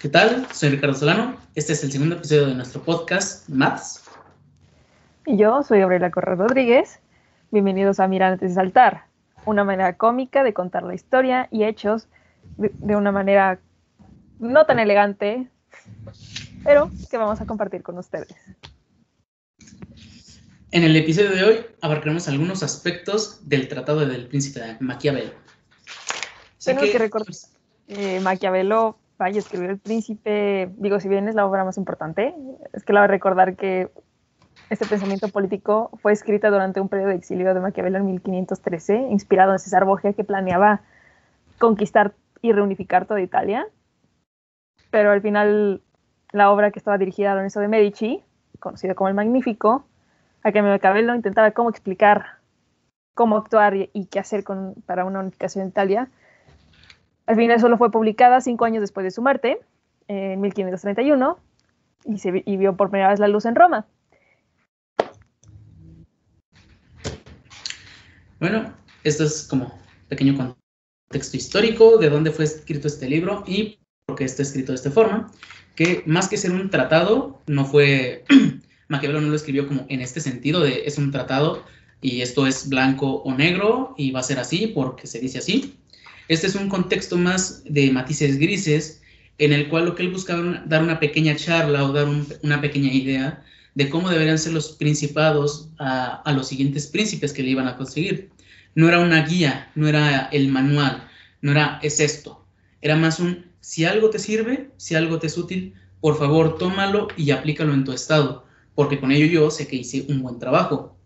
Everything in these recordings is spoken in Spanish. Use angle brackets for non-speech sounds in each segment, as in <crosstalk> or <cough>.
¿Qué tal? Soy Ricardo Solano. Este es el segundo episodio de nuestro podcast Maths. Y yo soy Gabriela Correa Rodríguez. Bienvenidos a Mirar antes de saltar, una manera cómica de contar la historia y hechos de, de una manera no tan elegante, pero que vamos a compartir con ustedes. En el episodio de hoy abarcaremos algunos aspectos del Tratado del Príncipe de Maquiavelo. Tengo que, que recordar, eh, Maquiavelo, vaya, escribió El Príncipe, digo, si bien es la obra más importante, es que la a recordar que este pensamiento político fue escrito durante un periodo de exilio de Maquiavelo en 1513, inspirado en César Borgia, que planeaba conquistar y reunificar toda Italia. Pero al final, la obra que estaba dirigida a Lorenzo de Medici, conocido como el Magnífico, a que Maquiavelo intentaba cómo explicar cómo actuar y, qué hacer para una unificación de Italia, al final solo fue publicada cinco años después de su muerte, en 1531, y, se, vio por primera vez la luz en Roma. Bueno, esto es como pequeño contexto histórico de dónde fue escrito este libro y por qué está escrito de esta forma, que más que ser un tratado, no fue, <clears throat> Maquiavelo no lo escribió como en este sentido de es un tratado y esto es blanco o negro y va a ser así porque se dice así, este es un contexto más de matices grises, en el cual lo que él buscaba dar una pequeña charla o dar un, una pequeña idea de cómo deberían ser los principados a, los siguientes príncipes que le iban a conseguir. No era una guía, no era el manual, no era es esto. Era más un, si algo te sirve, si algo te es útil, por favor tómalo y aplícalo en tu estado, porque con ello yo sé que hice un buen trabajo.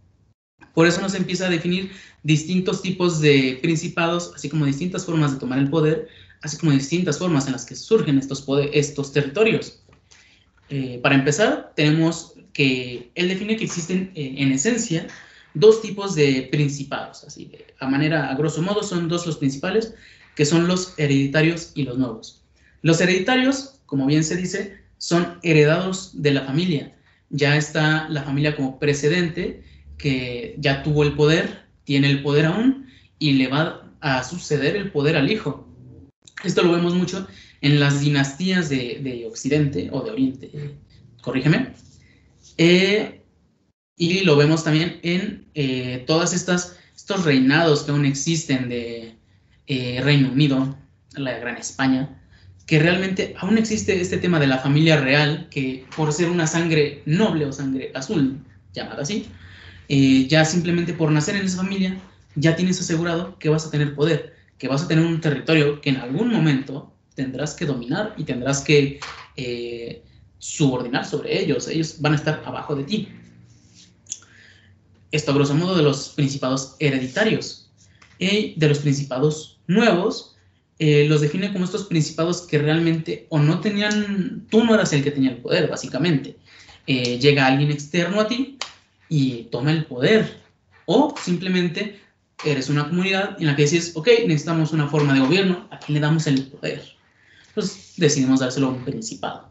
Por eso nos empieza a definir distintos tipos de principados, así como distintas formas de tomar el poder, así como distintas formas en las que surgen estos, estos territorios. Eh, para empezar, tenemos que él define que existen eh, en esencia dos tipos de principados, así de, a manera, a grosso modo, son dos los principales, que son los hereditarios y los nuevos. Los hereditarios, como bien se dice, son heredados de la familia. Ya está la familia como precedente que ya tuvo el poder, tiene el poder aún y le va a suceder el poder al hijo. Esto lo vemos mucho en las dinastías de, de Occidente o de Oriente, corrígeme. Eh, y lo vemos también en eh, todas estas estos reinados que aún existen de eh, Reino Unido, la Gran España, que realmente aún existe este tema de la familia real, que por ser una sangre noble o sangre azul, llamada así, eh, ya simplemente por nacer en esa familia, ya tienes asegurado que vas a tener poder, que vas a tener un territorio que en algún momento tendrás que dominar y tendrás que eh, subordinar sobre ellos. Ellos van a estar abajo de ti. Esto a grosso modo de los principados hereditarios. Y de los principados nuevos, eh, los define como estos principados que realmente o no tenían, tú no eras el que tenía el poder, básicamente. Llega alguien externo a ti y toma el poder. O simplemente eres una comunidad en la que dices, ok, necesitamos una forma de gobierno, ¿a quién le damos el poder? Pues decidimos dárselo a un principado,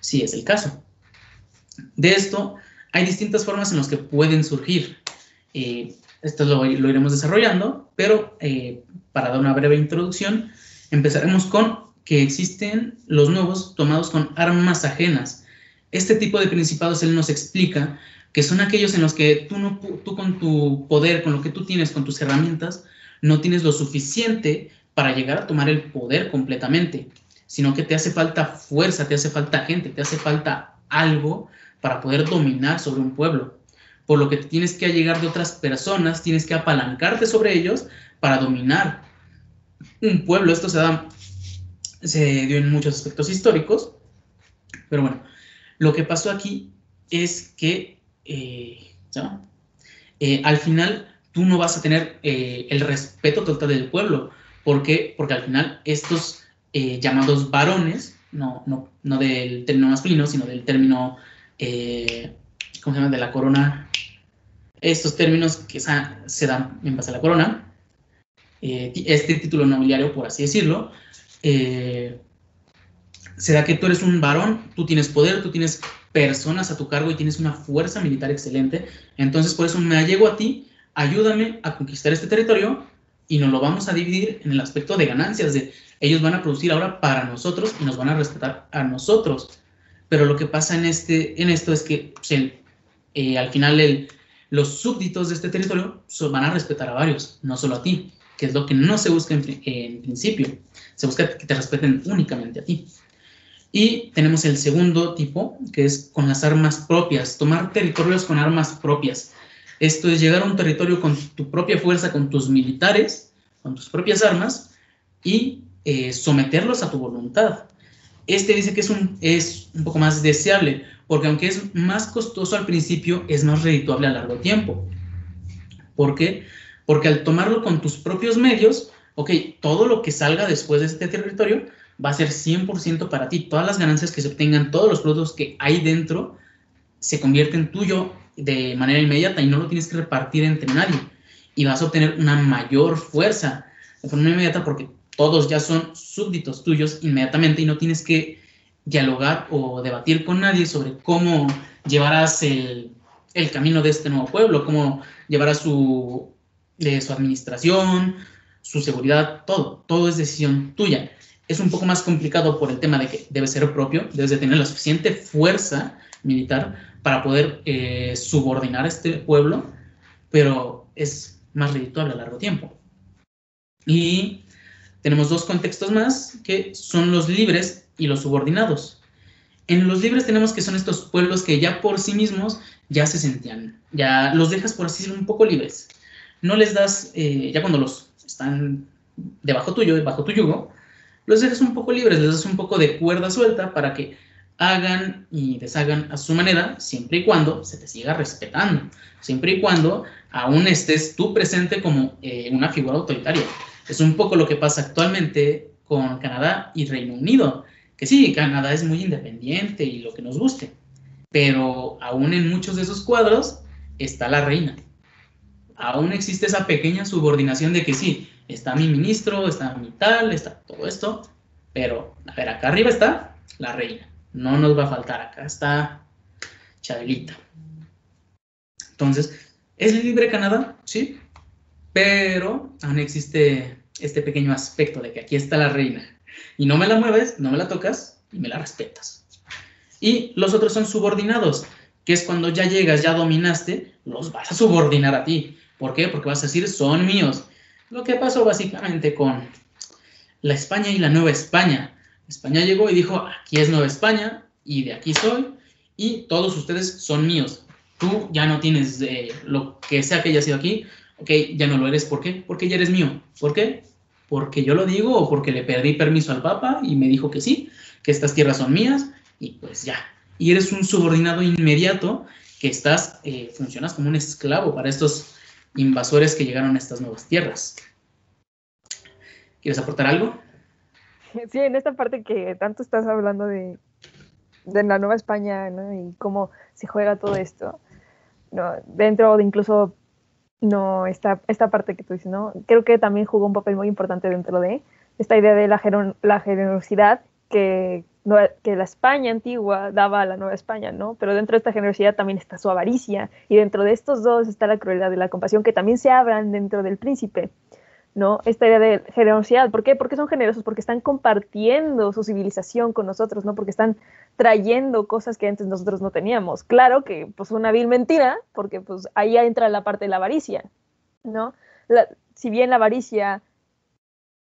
si es el caso. De esto, hay distintas formas en las que pueden surgir. Eh, esto lo, lo, iremos desarrollando, pero eh, para dar una breve introducción, empezaremos con que existen los nuevos tomados con armas ajenas. Este tipo de principados él nos explica que son aquellos en los que tú, no, tú con tu poder, con lo que tú tienes, con tus herramientas, no tienes lo suficiente para llegar a tomar el poder completamente, sino que te hace falta fuerza, te hace falta gente, te hace falta algo para poder dominar sobre un pueblo. Por lo que tienes que llegar de otras personas, tienes que apalancarte sobre ellos para dominar un pueblo. Esto se da, se dio en muchos aspectos históricos, pero bueno, lo que pasó aquí es que eh, eh, al final tú no vas a tener eh, el respeto total del pueblo. ¿Por qué? Porque al final estos eh, llamados varones, no, no, no, del término masculino, sino del término, eh, ¿cómo se llama? De la corona. Estos términos que se dan en base a la corona, este título nobiliario, por así decirlo, será que tú eres un varón, tú tienes poder, tú tienes personas a tu cargo y tienes una fuerza militar excelente. Entonces, por eso me allego a ti, ayúdame a conquistar este territorio y nos lo vamos a dividir en el aspecto de ganancias, de ellos van a producir ahora para nosotros y nos van a respetar a nosotros. Pero lo que pasa en, este, en esto es que pues, eh, al final los súbditos de este territorio van a respetar a varios, no solo a ti, que es lo que no se busca en, principio. Se busca que te respeten únicamente a ti. Y tenemos el segundo tipo, que es con las armas propias, tomar territorios con armas propias. Esto es llegar a un territorio con tu propia fuerza, con tus militares, con tus propias armas, y eh, someterlos a tu voluntad. Este dice que es un, es un poco más deseable, porque aunque es más costoso al principio, es más redituable a largo tiempo. ¿Por qué? Porque al tomarlo con tus propios medios, ok, todo lo que salga después de este territorio va a ser 100% para ti. Todas las ganancias que se obtengan, todos los productos que hay dentro, se convierten tuyo de manera inmediata y no lo tienes que repartir entre nadie. Y vas a obtener una mayor fuerza de forma inmediata porque todos ya son súbditos tuyos inmediatamente y no tienes que dialogar o debatir con nadie sobre cómo llevarás el, camino de este nuevo pueblo, cómo llevarás su, su administración, su seguridad, todo, todo es decisión tuya. Es un poco más complicado por el tema de que debe ser propio, debes de tener la suficiente fuerza militar para poder eh, subordinar a este pueblo, pero es más redituable a largo tiempo. Y tenemos dos contextos más que son los libres y los subordinados. En los libres tenemos que son estos pueblos que ya por sí mismos ya se sentían, ya los dejas por así un poco libres. No les das, eh, ya cuando los están debajo tuyo, bajo tu yugo, los dejas un poco libres, les das un poco de cuerda suelta para que hagan y deshagan a su manera, siempre y cuando se te siga respetando, siempre y cuando aún estés tú presente como eh, una figura autoritaria. Es un poco lo que pasa actualmente con Canadá y Reino Unido, que sí, Canadá es muy independiente y lo que nos guste, pero aún en muchos de esos cuadros está la reina. Aún existe esa pequeña subordinación de que sí, está mi ministro, está mi tal, está todo esto, pero a ver, acá arriba está la reina, no nos va a faltar, acá está Chabelita. Entonces, ¿es libre Canadá? Sí, pero aún existe este pequeño aspecto de que aquí está la reina y no me la mueves, no me la tocas y me la respetas. Y los otros son subordinados, que es cuando ya llegas, ya dominaste, los vas a subordinar a ti. ¿Por qué? Porque vas a decir, son míos. Lo que pasó básicamente con la España y la Nueva España. España llegó y dijo, aquí es Nueva España y de aquí soy y todos ustedes son míos. Tú ya no tienes eh, lo que sea que haya sido aquí, ok, ya no lo eres. ¿Por qué? Porque ya eres mío. ¿Por qué? Porque yo lo digo o porque le perdí permiso al Papa y me dijo que sí, que estas tierras son mías y pues ya. Y eres un subordinado inmediato que estás, eh, funcionas como un esclavo para estos invasores que llegaron a estas nuevas tierras. ¿Quieres aportar algo? <laughs> Sí, en esta parte que tanto estás hablando de, la Nueva España y cómo se juega todo esto, dentro de incluso no, esta, esta parte que tú dices, ¿no? Creo que también jugó un papel muy importante dentro de esta idea de la generosidad que, que la España antigua daba a la Nueva España, ¿no? Pero dentro de esta generosidad también está su avaricia y dentro de estos dos está la crueldad y la compasión que también se abran dentro del príncipe. ¿no? Esta idea de generosidad. ¿Por qué? Porque son generosos, porque están compartiendo su civilización con nosotros, ¿no? Porque están trayendo cosas que antes nosotros no teníamos. Claro que, pues, una vil mentira, porque, pues, ahí entra la parte de la avaricia, ¿no? si bien la avaricia,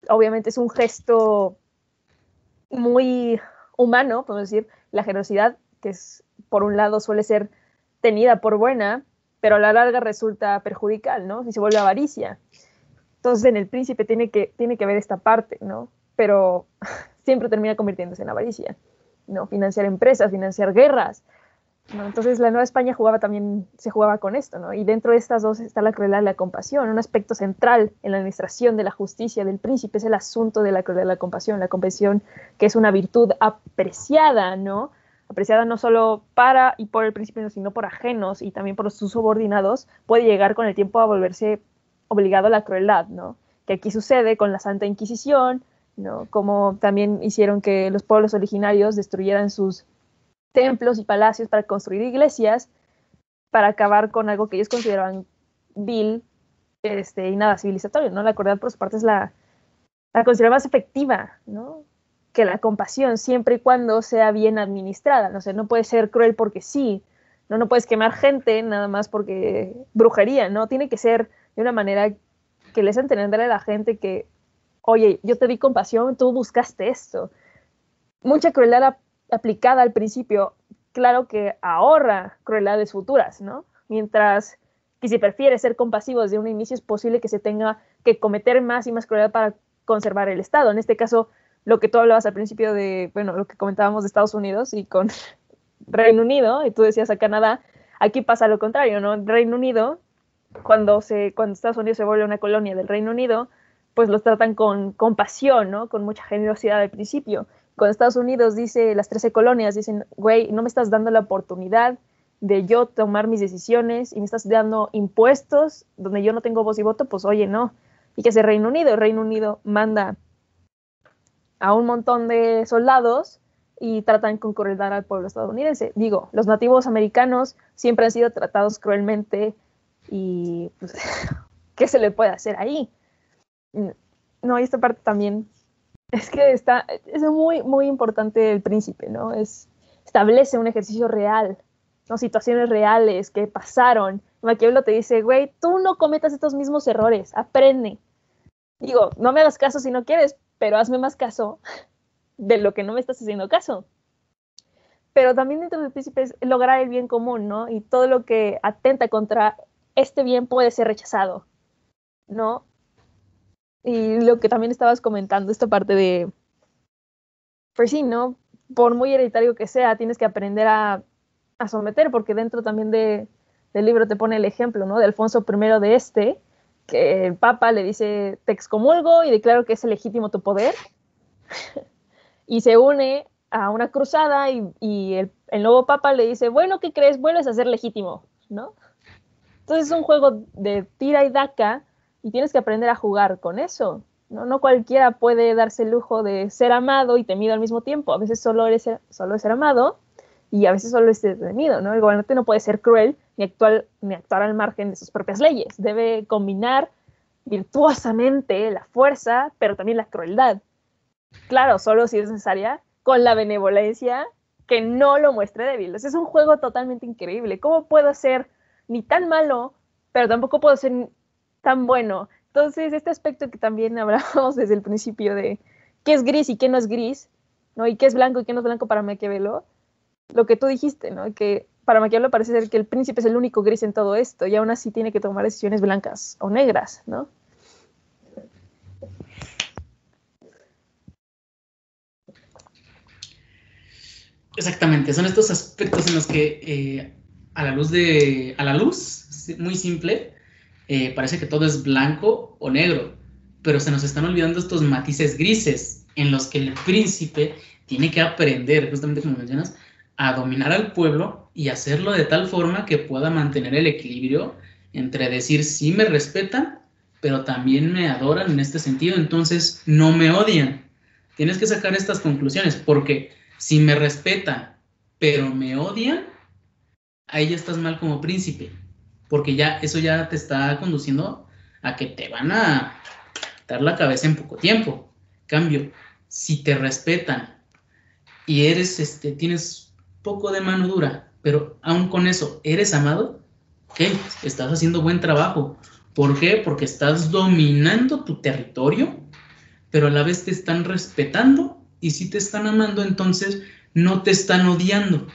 obviamente, es un gesto muy humano, podemos decir, la generosidad, que es, por un lado, suele ser tenida por buena, pero a la larga resulta perjudicial, ¿no? Si se vuelve avaricia. Entonces en el príncipe tiene que, tiene que haber esta parte, ¿no? Pero <laughs> siempre termina convirtiéndose en avaricia, ¿no? Financiar empresas, financiar guerras. Entonces la Nueva España jugaba también, se jugaba con esto, ¿no? Y dentro de estas dos está la crueldad y la compasión. Un aspecto central en la administración de la justicia del príncipe es el asunto de la crueldad y la compasión. La compasión que es una virtud apreciada, ¿no? apreciada no solo para y por el príncipe, sino por ajenos y también por sus subordinados, puede llegar con el tiempo a volverse obligado a la crueldad, ¿no? Que aquí sucede con la Santa Inquisición, ¿no? Como también hicieron que los pueblos originarios destruyeran sus templos y palacios para construir iglesias, para acabar con algo que ellos consideraban vil este, y nada civilizatorio, ¿no? La crueldad por su parte es la, la considera más efectiva, ¿no? Que la compasión, siempre y cuando sea bien administrada, no sé, no puede ser cruel porque sí, no, no puedes quemar gente nada más porque brujería, ¿no? Tiene que ser de una manera que les entender a la gente que, oye, yo te di compasión, tú buscaste esto. Mucha crueldad aplicada al principio, claro que ahorra crueldades futuras, ¿no? Mientras que si prefiere ser compasivo desde un inicio, es posible que se tenga que cometer más y más crueldad para conservar el Estado. En este caso, lo que tú hablabas al principio de, bueno, lo que comentábamos de Estados Unidos y con <laughs> Reino Unido, y tú decías a Canadá, aquí pasa lo contrario, ¿no? Reino Unido, cuando, se, cuando Estados Unidos se vuelve una colonia del Reino Unido, pues los tratan con compasión, ¿no? Con mucha generosidad al principio. Cuando Estados Unidos dice, las 13 colonias dicen, güey, no me estás dando la oportunidad de yo tomar mis decisiones y me estás dando impuestos donde yo no tengo voz y voto, pues oye, no. Y que hace Reino Unido, el Reino Unido manda a un montón de soldados y tratan con crueldad al pueblo estadounidense. Digo, los nativos americanos siempre han sido tratados cruelmente y pues, <laughs> ¿qué se le puede hacer ahí? No, y esta parte también es que está, es muy, muy importante el príncipe, ¿no? Es, establece un ejercicio real, ¿no? Situaciones reales que pasaron. Maquiavelo te dice, güey, tú no cometas estos mismos errores, aprende. Digo, no me hagas caso si no quieres, pero hazme más caso <laughs> de lo que no me estás haciendo caso. Pero también dentro del príncipe es lograr el bien común, ¿no? Y todo lo que atenta contra este bien puede ser rechazado, ¿no? Y lo que también estabas comentando, esta parte de, pues sí, ¿no? Por muy hereditario que sea, tienes que aprender a, someter, porque dentro también de, del libro te pone el ejemplo, ¿no? De Alfonso I de este, que el Papa le dice, te excomulgo y declaro que es legítimo tu poder, <laughs> y se une a una cruzada y, el, el, nuevo Papa le dice, bueno, ¿qué crees? Vuelves a ser legítimo, ¿no? Entonces es un juego de tira y daca y tienes que aprender a jugar con eso. No, no cualquiera puede darse el lujo de ser amado y temido al mismo tiempo. A veces solo, eres, solo es ser amado y a veces solo es temido. ¿no? El gobernante no puede ser cruel ni actuar, ni actuar al margen de sus propias leyes. Debe combinar virtuosamente la fuerza, pero también la crueldad. Claro, solo si es necesaria, con la benevolencia que no lo muestre débil. es un juego totalmente increíble. ¿Cómo puedo ser ni tan malo, pero tampoco puedo ser tan bueno. Entonces, este aspecto que también <laughs> hablábamos desde el principio de qué es gris y qué no es gris, ¿no? Y qué es blanco y qué no es blanco para Maquiavelo, lo que tú dijiste, ¿no? Que para Maquiavelo parece ser que el príncipe es el único gris en todo esto y aún así tiene que tomar decisiones blancas o negras, ¿no? Exactamente, son estos aspectos en los que eh, a la luz de, a la luz, muy simple, eh, parece que todo es blanco o negro, pero se nos están olvidando estos matices grises en los que el príncipe tiene que aprender, justamente como mencionas, a dominar al pueblo y hacerlo de tal forma que pueda mantener el equilibrio entre decir sí me respetan, pero también me adoran en este sentido, entonces no me odian. Tienes que sacar estas conclusiones, porque si me respetan, pero me odian, ahí ya estás mal como príncipe, porque ya eso ya te está conduciendo a que te van a dar la cabeza en poco tiempo. Cambio, si te respetan y eres, este, tienes poco de mano dura, pero aún con eso eres amado, ok, estás haciendo buen trabajo. ¿Por qué? Porque estás dominando tu territorio, pero a la vez te están respetando y si te están amando, entonces no te están odiando.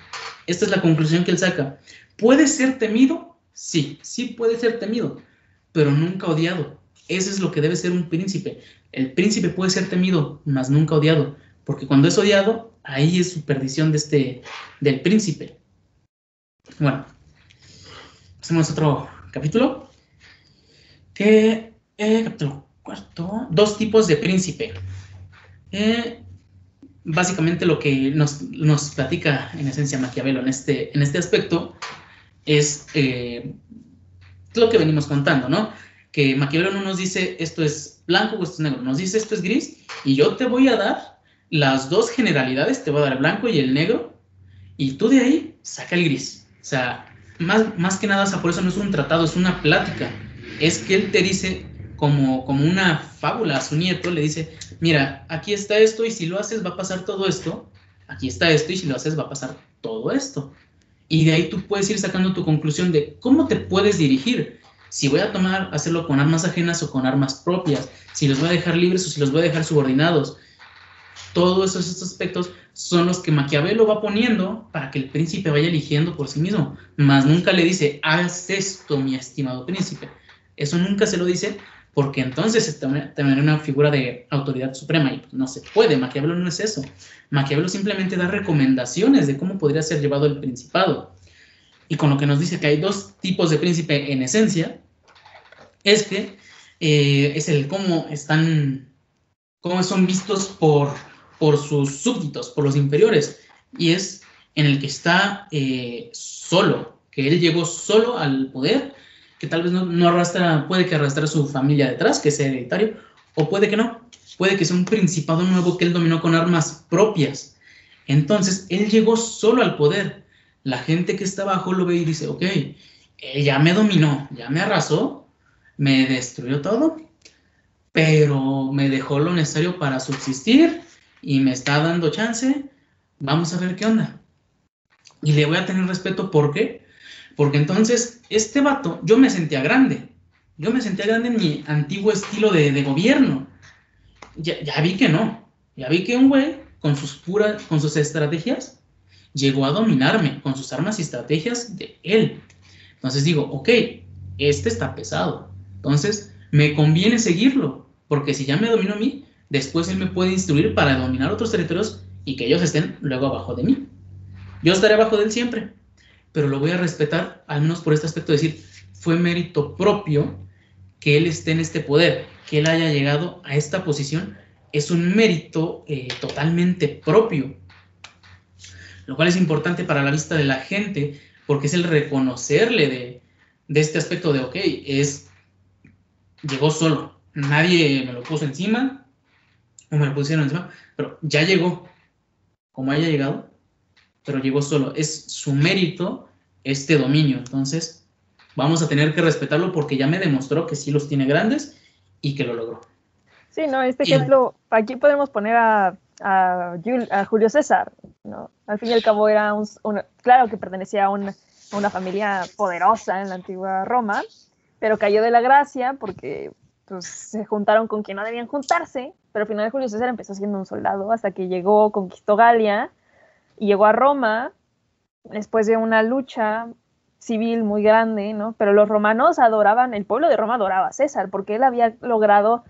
Esta es la conclusión que él saca. ¿Puede ser temido? Sí, sí puede ser temido, pero nunca odiado. Eso es lo que debe ser un príncipe. El príncipe puede ser temido, mas nunca odiado, porque cuando es odiado, ahí es su perdición de este, del príncipe. Bueno, hacemos otro capítulo. Que, eh, capítulo cuarto, dos tipos de príncipe. Eh, básicamente lo que nos, nos, platica en esencia Maquiavelo en este, en este aspecto es eh, lo que venimos contando, ¿no? Que Maquiavelo no nos dice esto es blanco o esto es negro, nos dice esto es gris y yo te voy a dar las dos generalidades, te voy a dar el blanco y el negro y tú de ahí saca el gris. O sea, más, más que nada, o por eso no es un tratado, es una plática es que él te dice como, como una fábula a su nieto, le dice, mira, aquí está esto y si lo haces va a pasar todo esto, aquí está esto y si lo haces va a pasar todo esto. Y de ahí tú puedes ir sacando tu conclusión de cómo te puedes dirigir. Si voy a tomar, hacerlo con armas ajenas o con armas propias, si los voy a dejar libres o si los voy a dejar subordinados. Todos esos aspectos son los que Maquiavelo va poniendo para que el príncipe vaya eligiendo por sí mismo. Más nunca le dice, haz esto, mi estimado príncipe. Eso nunca se lo dice porque entonces es también una figura de autoridad suprema y no se puede. Maquiavelo no es eso. Maquiavelo simplemente da recomendaciones de cómo podría ser llevado el principado. Y con lo que nos dice que hay dos tipos de príncipe en esencia, es que eh, es el cómo están, cómo son vistos por, por sus súbditos, por los inferiores, y es en el que está eh, solo, que él llegó solo al poder que tal vez no, arrastra, puede que arrastre a su familia detrás, que sea hereditario, o puede que no, puede que sea un principado nuevo que él dominó con armas propias. Entonces, él llegó solo al poder. La gente que está abajo lo ve y dice, ok, él ya me dominó, ya me arrasó, me destruyó todo, pero me dejó lo necesario para subsistir y me está dando chance, vamos a ver qué onda. Y le voy a tener respeto, ¿por qué? Porque entonces, este vato, yo me sentía grande. Yo me sentía grande en mi antiguo estilo de, gobierno. Ya, vi que no. Ya vi que un güey, con sus puras, con sus estrategias, llegó a dominarme con sus armas y estrategias de él. Entonces digo, ok, este está pesado. Entonces, me conviene seguirlo. Porque si ya me dominó a mí, después él me puede instruir para dominar otros territorios y que ellos estén luego abajo de mí. Yo estaré abajo de él siempre pero lo voy a respetar, al menos por este aspecto, de decir, fue mérito propio que él esté en este poder, que él haya llegado a esta posición, es un mérito eh, totalmente propio, lo cual es importante para la vista de la gente, porque es el reconocerle de, de este aspecto de, ok, es, llegó solo, nadie me lo puso encima, o me lo pusieron encima, pero ya llegó, como haya llegado, pero llegó solo. Es su mérito este dominio. Entonces, vamos a tener que respetarlo porque ya me demostró que sí los tiene grandes y que lo logró. Sí, no, este ejemplo, aquí podemos poner a, a, Julio César, ¿no? Al fin y al cabo era un, claro que pertenecía a, a una familia poderosa en la antigua Roma, pero cayó de la gracia porque pues, se juntaron con quien no debían juntarse, pero al final Julio César empezó siendo un soldado hasta que llegó, conquistó Galia y llegó a Roma después de una lucha civil muy grande, ¿no? Pero los romanos adoraban, el pueblo de Roma adoraba a César, porque él había logrado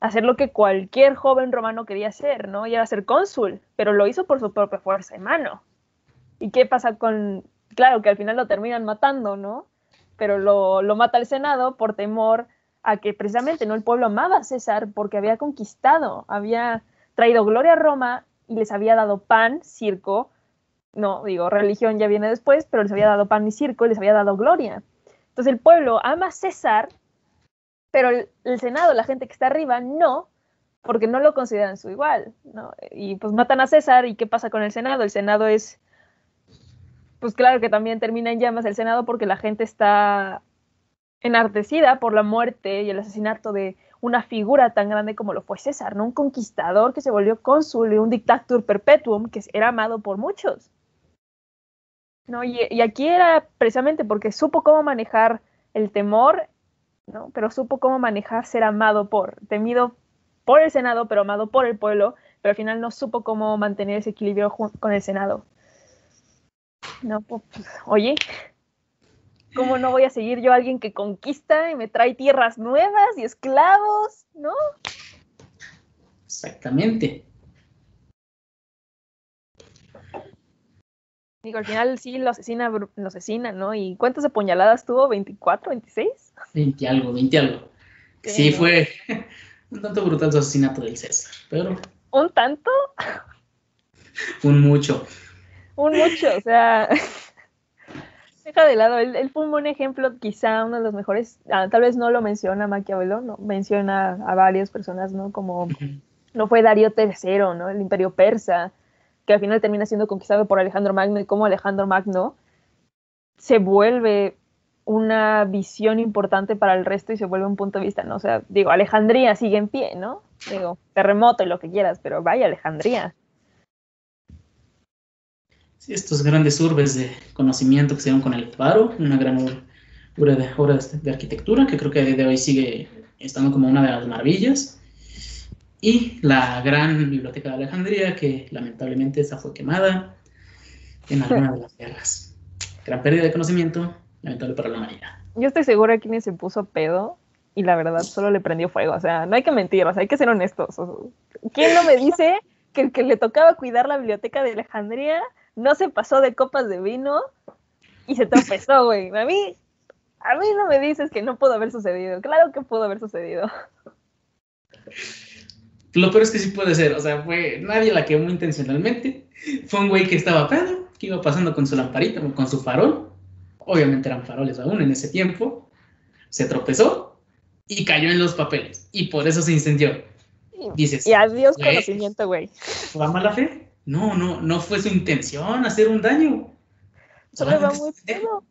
hacer lo que cualquier joven romano quería hacer, ¿no? Y era ser cónsul, pero lo hizo por su propia fuerza en mano. ¿Y qué pasa con, claro, que al final lo terminan matando, ¿no? Pero lo, lo mata el Senado por temor a que precisamente, ¿no? El pueblo amaba a César porque había conquistado, había traído gloria a Roma y les había dado pan, circo, no, digo, religión ya viene después, pero les había dado pan y circo y les había dado gloria. Entonces el pueblo ama a César, pero el, Senado, la gente que está arriba, no, porque no lo consideran su igual, ¿no? Y pues matan a César, ¿y qué pasa con el Senado? El Senado es, pues claro que también termina en llamas el Senado porque la gente está enardecida por la muerte y el asesinato de una figura tan grande como lo fue César, ¿no? Un conquistador que se volvió cónsul y un dictator perpetuum que era amado por muchos. ¿No? Y, aquí era precisamente porque supo cómo manejar el temor, ¿no? Pero supo cómo manejar ser amado por, temido por el Senado, pero amado por el pueblo, pero al final no supo cómo mantener ese equilibrio con el Senado. No, pues, oye, ¿cómo no voy a seguir yo a alguien que conquista y me trae tierras nuevas y esclavos, no? Exactamente. Digo, al final sí lo asesina, lo asesina, ¿no? ¿Y cuántas apuñaladas tuvo? ¿24, 26? 20 algo, 20 algo. Sí, fue <laughs> un tanto brutal su asesinato del César, pero... ¿Un tanto? un mucho. Un mucho, o sea... <laughs> Deja de lado, él, fue un buen ejemplo, quizá uno de los mejores, ah, tal vez no lo menciona Maquiavelo, no, menciona a varias personas, ¿no? Como no fue Darío III, ¿no? El imperio persa, al final termina siendo conquistado por Alejandro Magno y cómo Alejandro Magno se vuelve una visión importante para el resto y se vuelve un punto de vista, ¿no? O sea, digo, Alejandría sigue en pie, ¿no? Digo, terremoto y lo que quieras, pero vaya Alejandría. Estos grandes urbes de conocimiento que se dieron con el Faro, una gran obra de, arquitectura que creo que a de hoy sigue estando como una de las maravillas. Y la gran biblioteca de Alejandría, que lamentablemente esa fue quemada en alguna de las guerras. Gran pérdida de conocimiento, lamentable para la humanidad. Yo estoy segura que quien se puso pedo y la verdad solo le prendió fuego. O sea, no hay que mentir, o sea, hay que ser honestos. ¿Quién no me dice que el que le tocaba cuidar la biblioteca de Alejandría no se pasó de copas de vino y se tropezó, güey? A mí, a mí no me dices que no pudo haber sucedido. Claro que pudo haber sucedido. Lo peor es que sí puede ser, o sea, fue nadie la quemó intencionalmente. Fue un güey que estaba pedo, que iba pasando con su lamparita, con su farol. Obviamente eran faroles aún en ese tiempo. Se tropezó y cayó en los papeles. Y por eso se incendió. Dices. Y adiós conocimiento, güey. ¿Va mala fe? No, no, no fue su intención hacer un daño. Solo va muy pedo.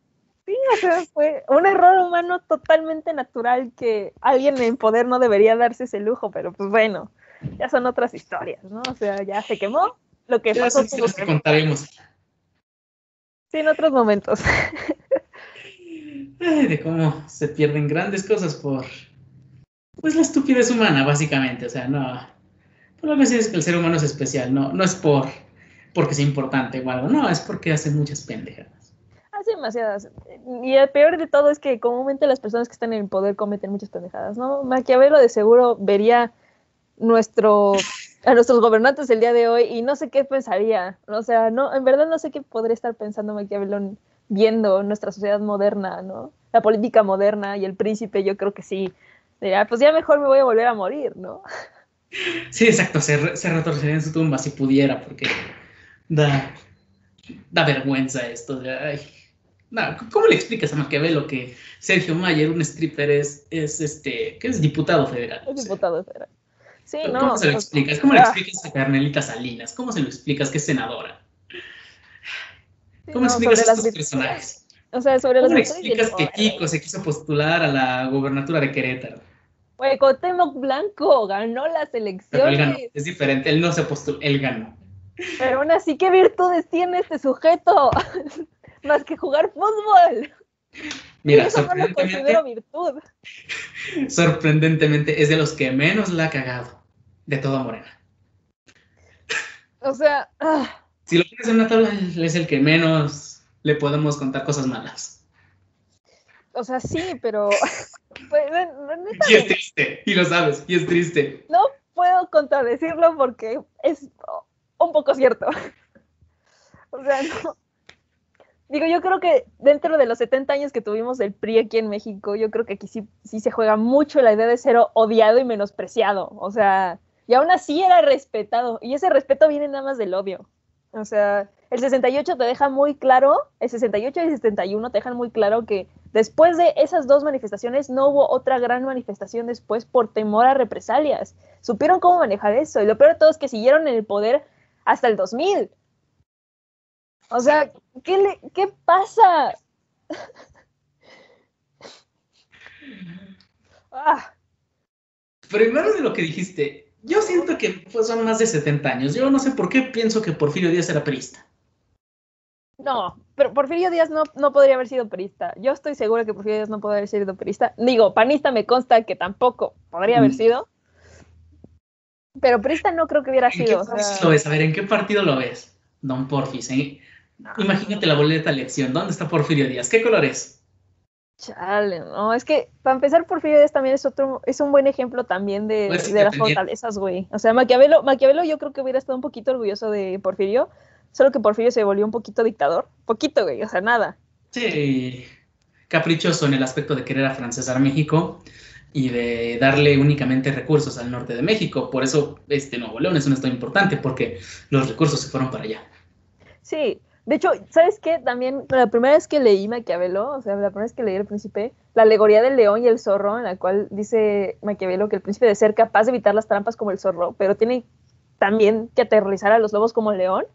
Sí, o sea, fue un error humano totalmente natural que alguien en poder no debería darse ese lujo, pero pues bueno, <laughs> ya son otras historias, ¿no? O sea, ya se quemó, lo que pasó. que contaremos. Sí, en otros momentos. <laughs> de cómo se pierden grandes cosas por pues la estupidez humana, básicamente. O sea, no. Por lo menos es que el ser humano es especial, no, no es por porque sea importante o algo, no, es porque hace muchas pendejadas. Hace demasiadas. Y el peor de todo es que comúnmente las personas que están en el poder cometen muchas pendejadas, ¿no? Maquiavelo de seguro vería nuestro a nuestros gobernantes el día de hoy y no sé qué pensaría. O sea, no, en verdad no sé qué podría estar pensando Maquiavelo viendo nuestra sociedad moderna, ¿no? La política moderna y el príncipe, yo creo que sí. Diría, pues ya mejor me voy a volver a morir, ¿no? Sí, exacto, se, se retorcería en su tumba si pudiera, porque da, da vergüenza esto. ay. ¿Cómo le explicas a Maquiavelo que Sergio Mayer, un stripper, es, es este, que es diputado federal? Es diputado federal. ¿Cómo se lo explicas? ¿Cómo le ah. explicas a Carmelita Salinas? ¿Cómo se lo explicas que es senadora? ¿Cómo explicas a estos personajes? O sea, sobre ¿Cómo le explicas que Kiko se quiso postular a la gobernatura de Querétaro? Güey, Cuauhtémoc Blanco ganó las elecciones. Es diferente, él no se postuló, él ganó. Pero aún así, ¿qué virtudes tiene este sujeto? <laughs> Más que jugar fútbol. Mira, sorprendentemente, virtud. <laughs> sorprendentemente es de los que menos la ha cagado de toda Morena. O sea... Ah. Si lo pones en una tabla, es el que menos le podemos contar cosas malas. O sea, sí, pero... <laughs> Pues, y es triste, y lo sabes, y es triste. No puedo contradecirlo porque es un poco cierto. <laughs> O sea, no, Digo, yo creo que dentro de los 70 años que tuvimos el PRI aquí en México, yo creo que aquí sí, sí se juega mucho la idea de ser odiado y menospreciado. O sea, y aún así era respetado. Y ese respeto viene nada más del odio. O sea, el 68 te deja muy claro, el 68 y el 71 te dejan muy claro que después de esas dos manifestaciones no hubo otra gran manifestación después por temor a represalias. Supieron cómo manejar eso. Y lo peor de todo es que siguieron en el poder hasta el 2000. O sea, ¿qué, le, qué pasa? <laughs> ah. Primero de lo que dijiste, yo siento que pues, son más de 70 años. Yo no sé por qué pienso que Porfirio Díaz era perista. No, pero Porfirio Díaz no, no podría haber sido perista. Yo estoy segura que Porfirio Díaz no podría haber sido perista. Digo, panista me consta que tampoco podría haber mm. sido. Pero perista no creo que hubiera sido. ¿En qué lo ves? A ver, ¿en qué partido lo ves? Don Porfis, ¿eh? Imagínate la boleta de elección. ¿Dónde está Porfirio Díaz? ¿Qué color es? Chale, no, es que para empezar Porfirio Díaz también es otro, es un buen ejemplo también de, pues de las fortalezas, güey. O sea, Maquiavelo, Maquiavelo yo creo que hubiera estado un poquito orgulloso de Porfirio, solo que Porfirio se volvió un poquito dictador. Poquito, güey, o sea, nada. Sí, caprichoso en el aspecto de querer afrancesar México y de darle únicamente recursos al norte de México. Por eso este Nuevo León es un estado importante, porque los recursos se fueron para allá. Sí, de hecho, ¿sabes qué? También la primera vez que leí Maquiavelo, o sea, la primera vez que leí El Príncipe, la alegoría del león y el zorro, en la cual dice Maquiavelo que el príncipe debe ser capaz de evitar las trampas como el zorro, pero tiene también que aterrorizar a los lobos como el león.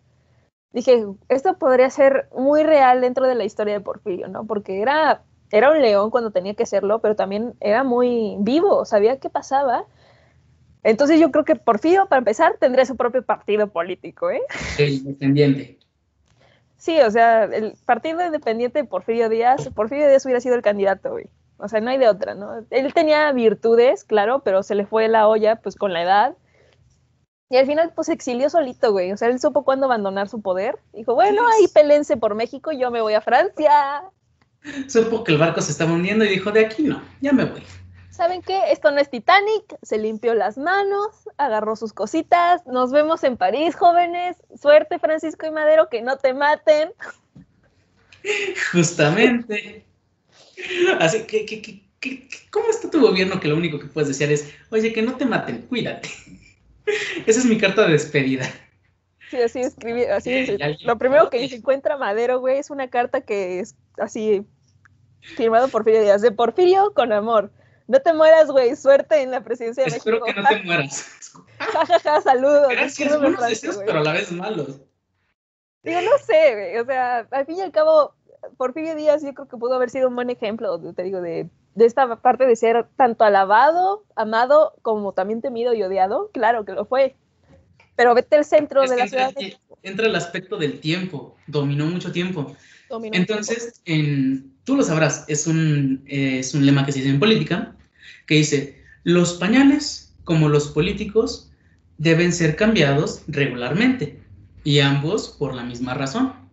Dije, esto podría ser muy real dentro de la historia de Porfirio, ¿no? Porque era era un león cuando tenía que serlo, pero también era muy vivo, sabía qué pasaba. Entonces yo creo que Porfirio, para empezar, tendría su propio partido político, ¿eh? independiente. Sí, o sea, el partido independiente de Porfirio Díaz, Porfirio Díaz hubiera sido el candidato, güey. O sea, no hay de otra, ¿no? Él tenía virtudes, claro, pero se le fue la olla, pues, con la edad. Y al final, pues, exilió solito, güey. O sea, él supo cuándo abandonar su poder. Dijo, bueno, ahí pelense por México, yo me voy a Francia. Supo que el barco se estaba hundiendo y dijo, de aquí no, ya me voy. ¿Saben qué? Esto no es Titanic. Se limpió las manos, agarró sus cositas. Nos vemos en París, jóvenes. Suerte, Francisco y Madero, que no te maten. Justamente. Así que, ¿cómo está tu gobierno que lo único que puedes decir es, oye, que no te maten, cuídate? <laughs> Esa es mi carta de despedida. Sí, así escribí, así Lo primero que se encuentra Madero, güey, es una carta que es así firmado Porfirio Díaz, de Porfirio con amor. No te mueras, güey, suerte en la presidencia de Espero México. Espero que no te <laughs> mueras. Ja, ja, ja, saludos. Gracias, buenos deseos, pero a la vez malos. Digo, no sé, güey, o sea, al fin y al cabo, Porfirio Díaz yo creo que pudo haber sido un buen ejemplo, te digo, de, esta parte de ser tanto alabado, amado, como también temido y odiado. Claro que lo fue. Pero vete al centro de la ciudad. Entra el aspecto del tiempo, dominó mucho tiempo. Entonces, En, tú lo sabrás, es un, es un lema que se dice en política, que dice, los pañales, como los políticos, deben ser cambiados regularmente, y ambos por la misma razón.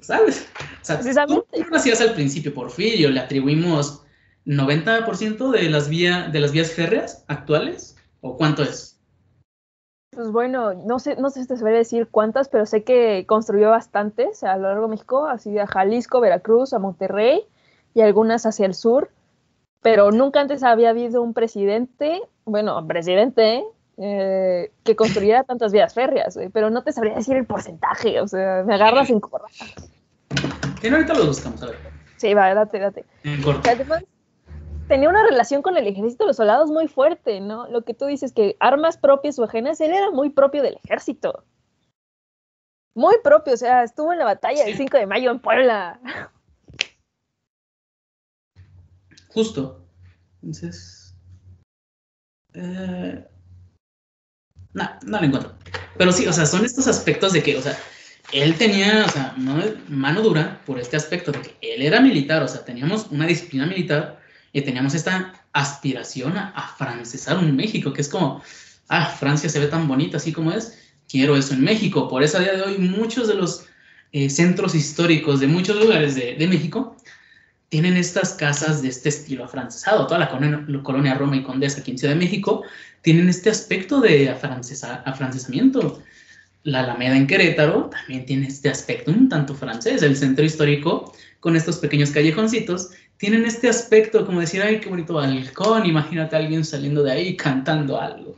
¿sabes? O sea, tú lo hacías al principio, Porfirio, le atribuimos 90% de las, vía, de las vías férreas actuales, ¿o cuánto es? Pues bueno, no sé, no sé si te sabría decir cuántas, pero sé que construyó bastantes a lo largo de México, así a Jalisco, Veracruz, a Monterrey y algunas hacia el sur, pero nunca antes había habido un presidente, bueno, presidente, eh, que construyera tantas vías férreas, pero no te sabría decir el porcentaje, o sea, me agarras en corra. Que ahorita lo buscamos, a ver. Sí, va, date, date. Además, tenía una relación con el ejército de los soldados muy fuerte, ¿no? Lo que tú dices que armas propias o ajenas, él era muy propio del ejército. Muy propio, o sea, estuvo en la batalla del 5 de mayo en Puebla. Justo. Entonces. Eh, no, no lo encuentro. Pero sí, o sea, son estos aspectos de que, o sea, él tenía, o sea, mano dura por este aspecto de que él era militar, o sea, teníamos una disciplina militar y teníamos esta aspiración a, a francesar un México, que es como, ah, Francia se ve tan bonita así como es, quiero eso en México. Por eso a día de hoy muchos de los eh, centros históricos de muchos lugares de, de, México tienen estas casas de este estilo afrancesado. Toda la colonia, colonia Roma y Condesa aquí en Ciudad de México tienen este aspecto de afrancesa, afrancesamiento. La Alameda en Querétaro también tiene este aspecto un tanto francés. El centro histórico, con estos pequeños callejoncitos, tienen este aspecto como decir, ay, qué bonito balcón, imagínate a alguien saliendo de ahí cantando algo.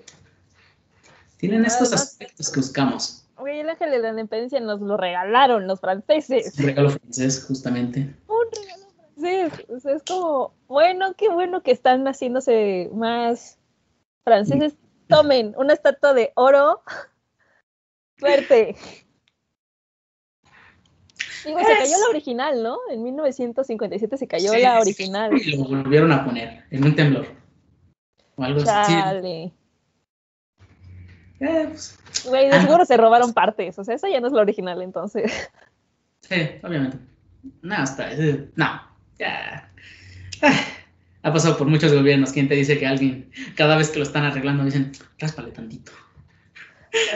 Tienen estos aspectos que buscamos. Oye, el ángel de la independencia nos lo regalaron los franceses. Un regalo francés, justamente. Un regalo francés. O sea, es como, bueno, qué bueno que están haciéndose más franceses. <laughs> Tomen una estatua de oro <laughs> Suerte. Digo, se cayó la original, ¿no? En 1957 se cayó la original. y lo volvieron a poner en un temblor. O algo así. Eh, pues. Güey, de ah, seguro se robaron partes. O sea, esa ya no es la original, entonces. Sí, obviamente. No, hasta. No, ya. Ah, ha pasado por muchos gobiernos. ¿Quién te dice que alguien, cada vez que lo están arreglando, dicen, ráspale tantito?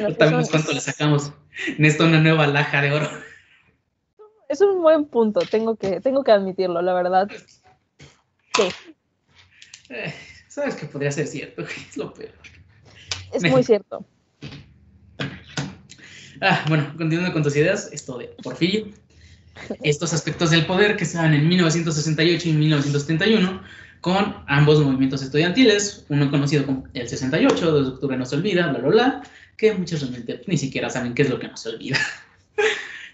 no sabemos cuánto le sacamos. Necesito una nueva laja de oro. Es un buen punto, tengo que, tengo que admitirlo, la verdad. Sí. Eh, Sabes que podría ser cierto, es lo peor. Es muy cierto. Ah, bueno, continuando con tus ideas, esto de Porfirio. Estos aspectos del poder que se dan en 1968 y 1971 con ambos movimientos estudiantiles, uno conocido como el 68, 2 de octubre no se olvida, bla, bla, bla, que muchos realmente ni siquiera saben qué es lo que no se olvida.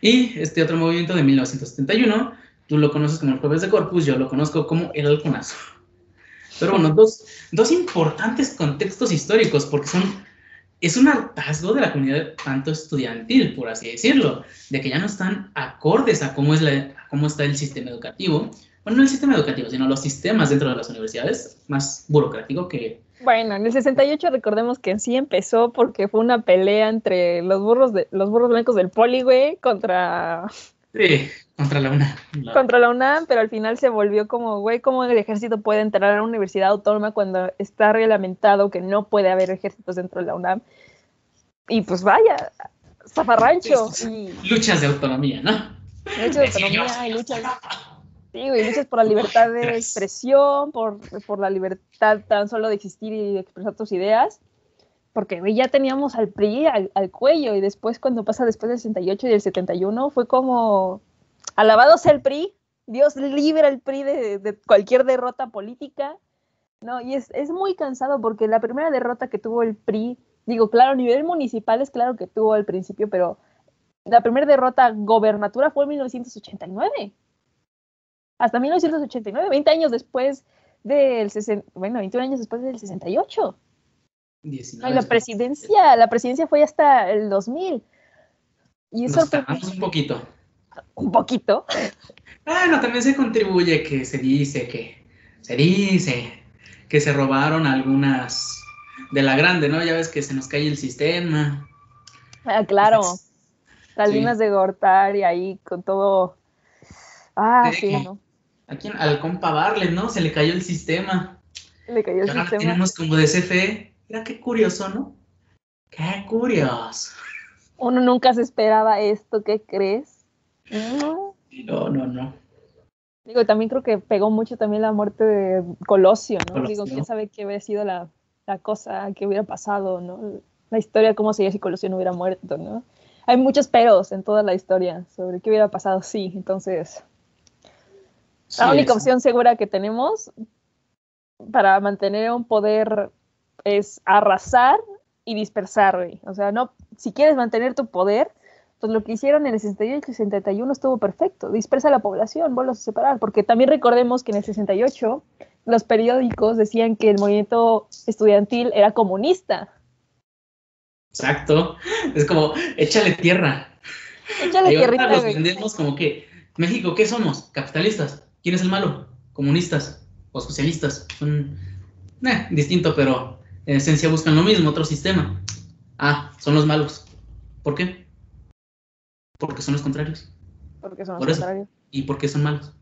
Y este otro movimiento de 1971, tú lo conoces como el Jueves de Corpus, yo lo conozco como el Halconazo. Pero bueno, dos, dos importantes contextos históricos, porque son, es un hartazgo de la comunidad tanto estudiantil, por así decirlo, de que ya no están acordes a cómo es la, cómo está el sistema educativo. Bueno, no el sistema educativo, sino los sistemas dentro de las universidades, más burocrático que... Bueno, en el 68 recordemos que sí empezó porque fue una pelea entre los burros de los burros blancos del poli, güey, contra Sí, contra la UNAM. Contra la UNAM, pero al final se volvió como, güey, ¿cómo el ejército puede entrar a la universidad autónoma cuando está reglamentado que no puede haber ejércitos dentro de la UNAM? Y pues vaya, zafarrancho. Y... Luchas de autonomía, ¿no? Luchas de autonomía y luchas... Sí, güey, luchas por la libertad de expresión, por, por la libertad tan solo de existir y de expresar tus ideas porque ya teníamos al PRI al, cuello y después cuando pasa después del 68 y del 71 fue como, alabado sea el PRI, Dios libre al PRI de, cualquier derrota política, ¿no? Y es, es, muy cansado porque la primera derrota que tuvo el PRI, digo, claro, a nivel municipal es claro que tuvo al principio, pero la primera derrota gobernatura fue en 1989. Hasta 1989, 20 años después del 60, bueno, 21 años después del 68 la presidencia, la presidencia fue hasta el 2000. Y eso Nos un poquito. Un poquito. Bueno, también se contribuye que se dice que se dice que se robaron algunas de la grande, ¿no? Ya ves que se nos cae el sistema. Ah, claro. Salinas de Gortari ahí con todo. Ah, sí, ¿no? Aquí al compa Barlet, ¿no? Se le cayó el sistema. Le cayó el sistema. Tenemos como de CFE Mira qué curioso, ¿no? Qué curioso. Uno nunca se esperaba esto, ¿qué crees? No, no, no. Digo, también creo que pegó mucho también la muerte de Colosio, ¿no? Digo, quién sabe qué hubiera sido la, cosa, qué hubiera pasado, ¿no? La historia, cómo sería si Colosio no hubiera muerto, ¿no? Hay muchos peros en toda la historia sobre qué hubiera pasado, sí, entonces... la única opción segura que tenemos para mantener un poder es arrasar y dispersar, güey. O sea, no, si quieres mantener tu poder, pues lo que hicieron en el 68 y el 61 estuvo perfecto. Dispersa la población, vuelvas a separar. Porque también recordemos que en el 68 los periódicos decían que el movimiento estudiantil era comunista. Exacto. Es como, échale tierra. Échale tierra. Los vendemos como que, México, ¿qué somos? ¿Capitalistas? ¿Quién es el malo? ¿Comunistas? ¿O socialistas? Son eh, distinto, pero en esencia buscan lo mismo, otro sistema. Ah, son los malos. ¿Por qué? Porque son los contrarios. Porque son los contrarios. ¿Y por qué son malos?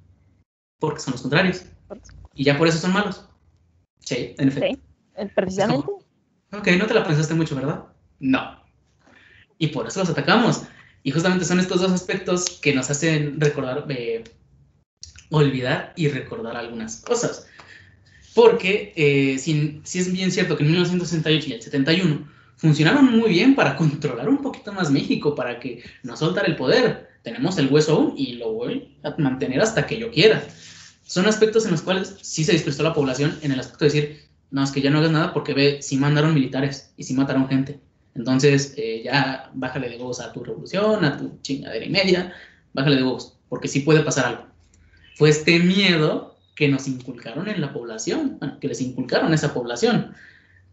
Porque son los contrarios. Y ya por eso son malos. Sí, en efecto. Sí, precisamente. ok, no te la pensaste mucho, ¿verdad? No. Y por eso los atacamos. Y justamente son estos dos aspectos que nos hacen recordar, eh, olvidar y recordar algunas cosas. Porque eh, si, es bien cierto que en 1968 y el 71 funcionaron muy bien para controlar un poquito más México, para que no soltara el poder. Tenemos el hueso aún y lo voy a mantener hasta que yo quiera. Son aspectos en los cuales sí se dispersó la población en el aspecto de decir, no, es que ya no hagas nada porque ve, si mandaron militares y si mataron gente. Entonces, eh, ya bájale de huevos a tu revolución, a tu chingadera y media, bájale de huevos, porque sí puede pasar algo. Fue este miedo que nos inculcaron en la población, que les inculcaron a esa población.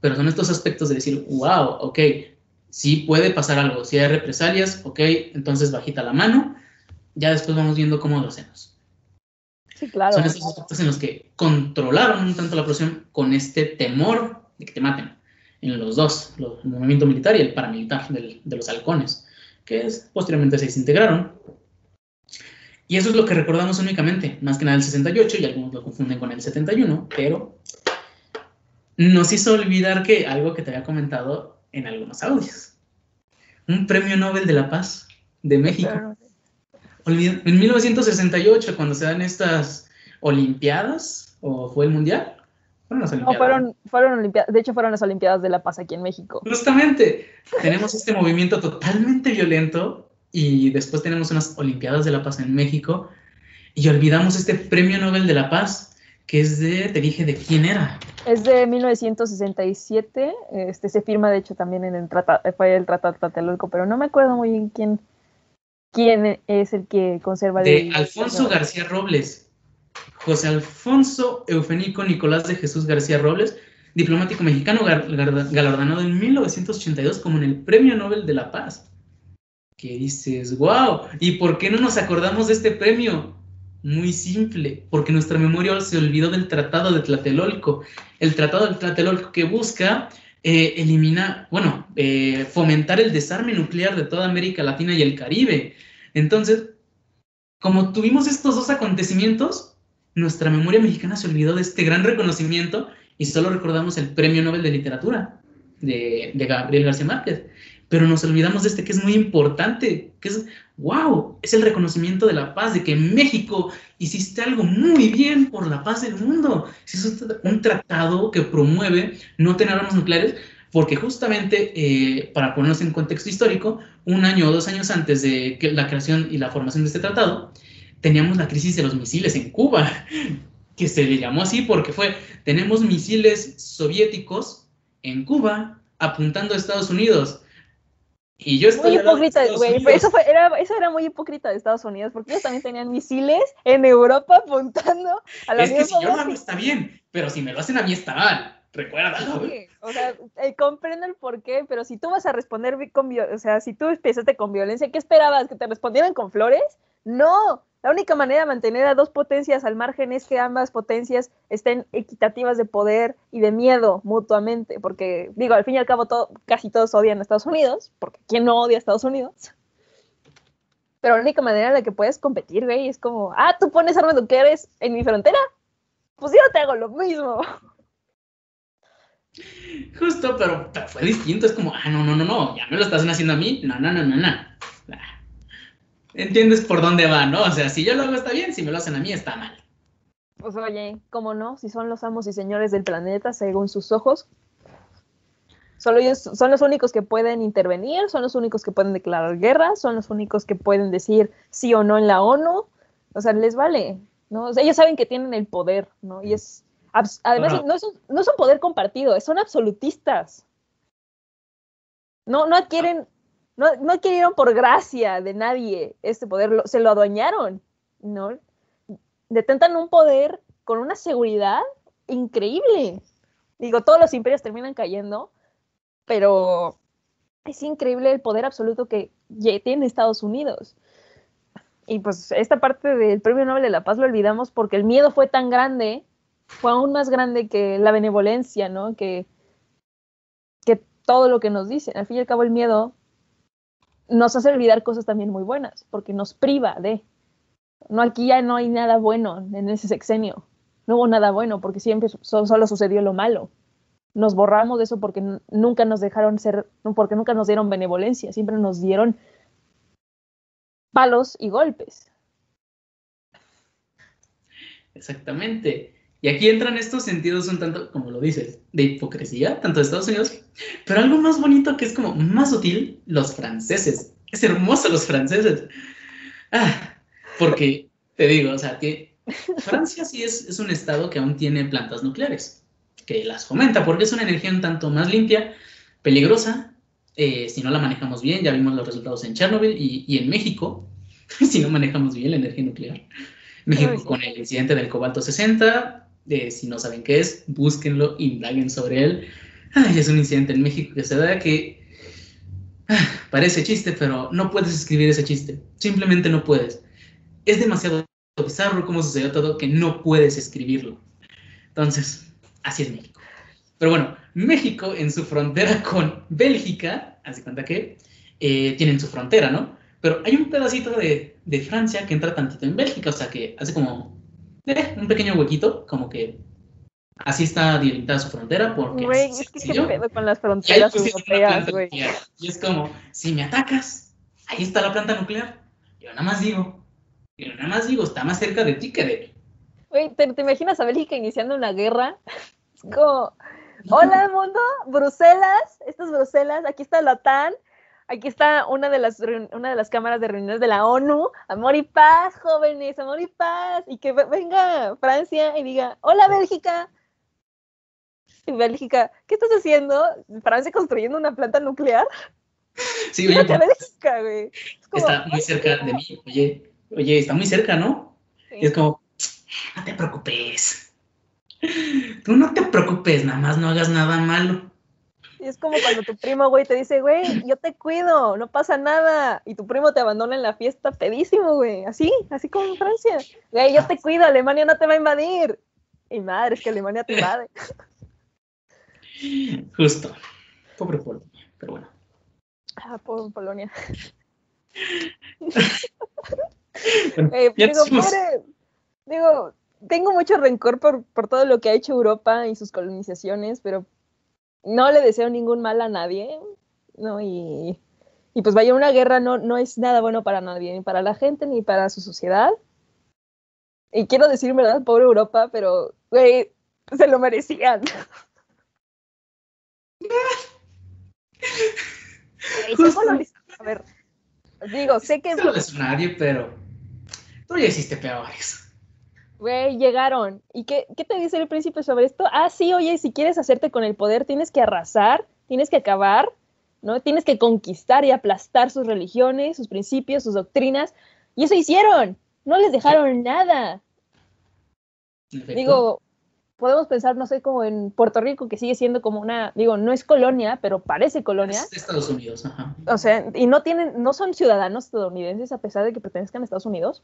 Pero son estos aspectos de decir, wow, ok, si puede pasar algo, si hay represalias, ok, entonces bajita la mano, ya después vamos viendo cómo lo hacemos. Sí, claro. Son estos aspectos en los que controlaron un tanto la población con este temor de que te maten. En los dos, el movimiento militar y el paramilitar de los halcones, que es, posteriormente se desintegraron y eso es lo que recordamos únicamente, más que nada el 68, y algunos lo confunden con el 71, pero nos hizo olvidar que algo que te había comentado en algunos audios. Un premio Nobel de la Paz de México. En 1968, cuando se dan estas Olimpiadas, o fue el Mundial, fueron las Olimpiadas. No, fueron, fueron Olimpiadas, de hecho fueron las Olimpiadas de la Paz aquí en México. Justamente, tenemos este movimiento totalmente violento y después tenemos unas Olimpiadas de la Paz en México y olvidamos este Premio Nobel de la Paz que es de, te dije, ¿de quién era? Es de 1967, este se firma de hecho también en el tratado, fue el Tratado Tlatelolco, pero no me acuerdo muy bien quién, quién es el que conserva De Alfonso García Robles, José Alfonso Eufenico Nicolás de Jesús García Robles, diplomático mexicano galardonado en 1982 como en el Premio Nobel de la Paz que dices, wow, ¿y por qué no nos acordamos de este premio? muy simple, porque nuestra memoria se olvidó del Tratado de Tlatelolco. El Tratado de Tlatelolco que busca eh, eliminar, bueno, eh, fomentar el desarme nuclear de toda América Latina y el Caribe. Entonces, como tuvimos estos dos acontecimientos, nuestra memoria mexicana se olvidó de este gran reconocimiento y solo recordamos el Premio Nobel de Literatura de, de Gabriel García Márquez pero nos olvidamos de este que es muy importante, que es, wow, es el reconocimiento de la paz, de que México hiciste algo muy bien por la paz del mundo. Es un tratado que promueve no tener armas nucleares, porque justamente, eh, para ponernos en contexto histórico, un año o dos años antes de la creación y la formación de este tratado, teníamos la crisis de los misiles en Cuba, <laughs> que se le llamó así porque fue, tenemos misiles soviéticos en Cuba apuntando a Estados Unidos y yo estoy muy hipócrita, güey. Eso, era, eso era muy hipócrita de Estados Unidos, porque ellos también tenían misiles en Europa apuntando a la Es que si yo lo hago está bien, pero si me lo hacen a mí está mal. Recuérdalo. Sí, o sea, eh, comprendo el porqué, pero si tú vas a responder con o sea, si tú empezaste con violencia, ¿qué esperabas? ¿Que te respondieran con flores? No, la única manera de mantener a dos potencias al margen es que ambas potencias estén equitativas de poder y de miedo mutuamente, porque digo, al fin y al cabo todo, casi todos odian a Estados Unidos, porque ¿quién no odia a Estados Unidos? Pero la única manera en la que puedes competir, güey, es como, ah, tú pones armas nucleares en mi frontera, pues yo te hago lo mismo. Justo, pero, fue distinto, es como, ah, no, no, no, no, ya me lo estás haciendo a mí, no, no, no, no, no entiendes por dónde va, ¿no? O sea, si yo lo hago está bien, si me lo hacen a mí está mal. Pues oye, ¿cómo no? Si son los amos y señores del planeta, según sus ojos, solo ellos son los únicos que pueden intervenir, son los únicos que pueden declarar guerra, son los únicos que pueden decir sí o no en la ONU. O sea, les vale, ¿no? O sea, ellos saben que tienen el poder, ¿no? Y es, además, no, es, no es un poder compartido, son absolutistas. No, no adquieren no, no adquirieron por gracia de nadie este poder, se lo adueñaron, ¿no? Detentan un poder con una seguridad increíble. Digo, todos los imperios terminan cayendo, pero es increíble el poder absoluto que tiene Estados Unidos. Y pues esta parte del Premio Nobel de la Paz lo olvidamos porque el miedo fue tan grande, fue aún más grande que la benevolencia, ¿no? Que, que todo lo que nos dicen. Al fin y al cabo el miedo nos hace olvidar cosas también muy buenas, porque nos priva de. No, aquí ya no hay nada bueno en ese sexenio. No hubo nada bueno porque siempre solo sucedió lo malo. Nos borramos de eso porque nunca nos dejaron ser, porque nunca nos dieron benevolencia, siempre nos dieron palos y golpes. Exactamente. Y aquí entran estos sentidos un tanto, como lo dices, de hipocresía, tanto de Estados Unidos, pero algo más bonito que es como más sutil, los franceses. Es hermoso los franceses. Ah, porque, te digo, o sea, que Francia sí es, es un estado que aún tiene plantas nucleares, que las fomenta, porque es una energía un tanto más limpia, peligrosa, eh, si no la manejamos bien, ya vimos los resultados en Chernobyl y, y en México, <laughs> si no manejamos bien la energía nuclear. México con el incidente del cobalto 60, si no saben qué es, búsquenlo, indaguen sobre él. es un incidente en México que se da que ah, parece chiste, pero no puedes escribir ese chiste. Simplemente no puedes. Es demasiado bizarro cómo sucedió todo que no puedes escribirlo. Entonces, así es México. Pero bueno, México en su frontera <laughs> con Bélgica, hace cuenta que eh, tienen su frontera, ¿no? Pero hay un pedacito de, de Francia que entra tantito en Bélgica, o sea que hace como eh, un pequeño huequito, como que así está delimitada su frontera. Porque güey, es que qué pedo con las fronteras europeas, güey. Y es como, si me atacas, ahí está la planta nuclear. Yo nada más digo, yo nada más digo, está más cerca de ti que de mí. Güey, ¿te, imaginas a Bélgica iniciando una guerra? <laughs> Es como, hola mundo, Bruselas, esto es Bruselas, aquí está la OTAN, Aquí está una de las una de las cámaras de reuniones de la ONU, amor y paz, jóvenes, amor y paz, y que venga Francia y diga, "Hola Bélgica." Y Bélgica, ¿qué estás haciendo? Francia construyendo una planta nuclear. Sí, oye, Bélgica, güey. está muy cerca de mí. Oye, oye, está muy cerca, ¿no? es como, no te preocupes. Tú no te preocupes, nada más no hagas nada malo. Y es como cuando tu primo, güey, te dice, güey, yo te cuido, no pasa nada. Y tu primo te abandona en la fiesta pedísimo, güey. Así, así como en Francia. Güey, yo te cuido, Alemania no te va a invadir. Y madre, es que Alemania te invade. <laughs> Justo. Pobre Polonia, pero bueno. Ah, pobre Polonia. <laughs> Eh, digo, pobre, digo, tengo mucho rencor por, por todo lo que ha hecho Europa y sus colonizaciones, pero no le deseo ningún mal a nadie, ¿no? Y, y pues vaya, una guerra no, no es nada bueno para nadie, ni para la gente, ni para su sociedad. Y quiero decir, ¿verdad? Pobre Europa, pero, güey, se lo merecían. a ver, digo, sé que... No es nadie, pero tú ya hiciste peores. Güey, llegaron. ¿Y qué, qué, te dice el príncipe sobre esto? Ah, sí, oye, si quieres hacerte con el poder, tienes que arrasar, tienes que acabar, ¿no? Tienes que conquistar y aplastar sus religiones, sus principios, sus doctrinas. Y eso hicieron. No les dejaron nada. Digo, podemos pensar, no sé, como en Puerto Rico, que sigue siendo como una, digo, no es colonia, pero parece colonia. Es Estados Unidos, ajá. O sea, y no tienen, no son ciudadanos estadounidenses a pesar de que pertenezcan a Estados Unidos.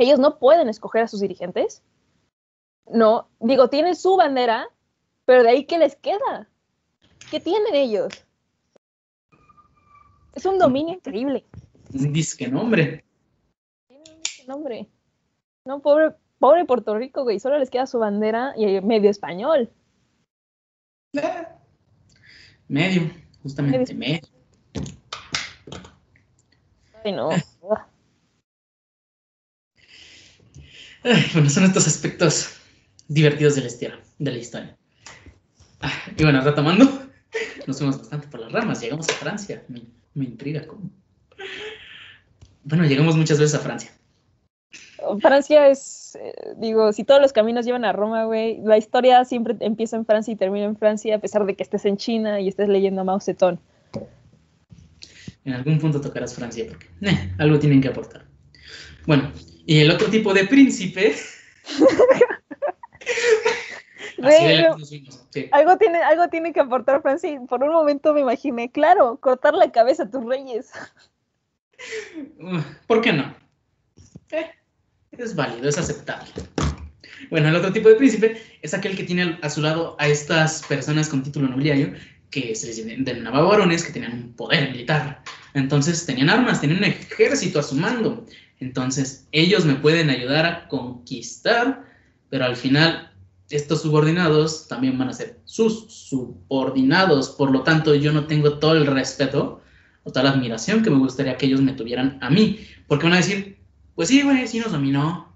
Ellos no pueden escoger a sus dirigentes. No, digo, tienen su bandera, pero de ahí, ¿qué les queda? ¿Qué tienen ellos? Es un dominio increíble. Disque nombre. Tienen un disque nombre. No, pobre, pobre Puerto Rico, güey. Solo les queda su bandera y medio español. Medio, justamente medio. Ay, no. <laughs> bueno, son estos aspectos divertidos de la historia. De la historia. Ah, y bueno, retomando, nos fuimos bastante por las ramas. Llegamos a Francia. Me, intriga cómo. Bueno, llegamos muchas veces a Francia. Francia es, eh, digo, si todos los caminos llevan a Roma, güey, la historia siempre empieza en Francia y termina en Francia, a pesar de que estés en China y estés leyendo a Mao Zedong. En algún punto tocarás Francia, porque eh, algo tienen que aportar. Bueno, y el otro tipo de príncipe. <laughs> algo, tiene, algo tiene que aportar Francia. Por un momento me imaginé, claro, cortar la cabeza a tus reyes. ¿Por qué no? Eh, es válido, es aceptable. Bueno, el otro tipo de príncipe es aquel que tiene a su lado a estas personas con título nobiliario que se les denominaba varones que tenían un poder militar. Entonces tenían armas, tenían un ejército a su mando. Entonces, ellos me pueden ayudar a conquistar, pero al final estos subordinados también van a ser sus subordinados. Por lo tanto, yo no tengo todo el respeto o toda la admiración que me gustaría que ellos me tuvieran a mí. Porque van a decir, pues sí, güey, sí nos dominó,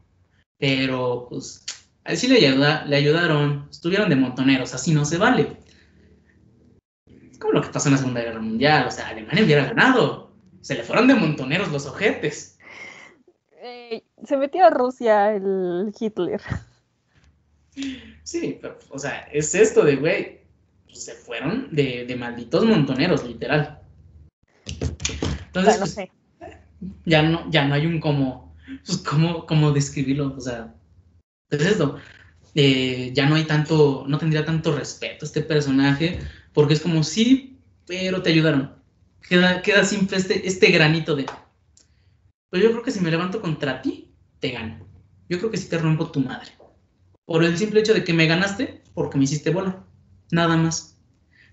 pero pues a él sí le, le ayudaron, estuvieron de montoneros, así no se vale. Es como lo que pasó en la Segunda Guerra Mundial, o sea, Alemania hubiera ganado, se le fueron de montoneros los ojetes se metió a Rusia el Hitler. Sí, pero, o sea, es esto de, güey, pues, se fueron de, malditos montoneros, literal. Entonces, pues, <laughs> ya, no, ya no hay un como, pues, cómo, cómo describirlo, o sea, es esto. Eh, ya no hay tanto, no tendría tanto respeto a este personaje, porque es como, sí, pero te ayudaron. Queda, queda siempre este, este granito de, pues yo creo que si me levanto contra ti, te gano. Yo creo que sí te rompo tu madre. Por el simple hecho de que me ganaste, porque me hiciste bola. Nada más.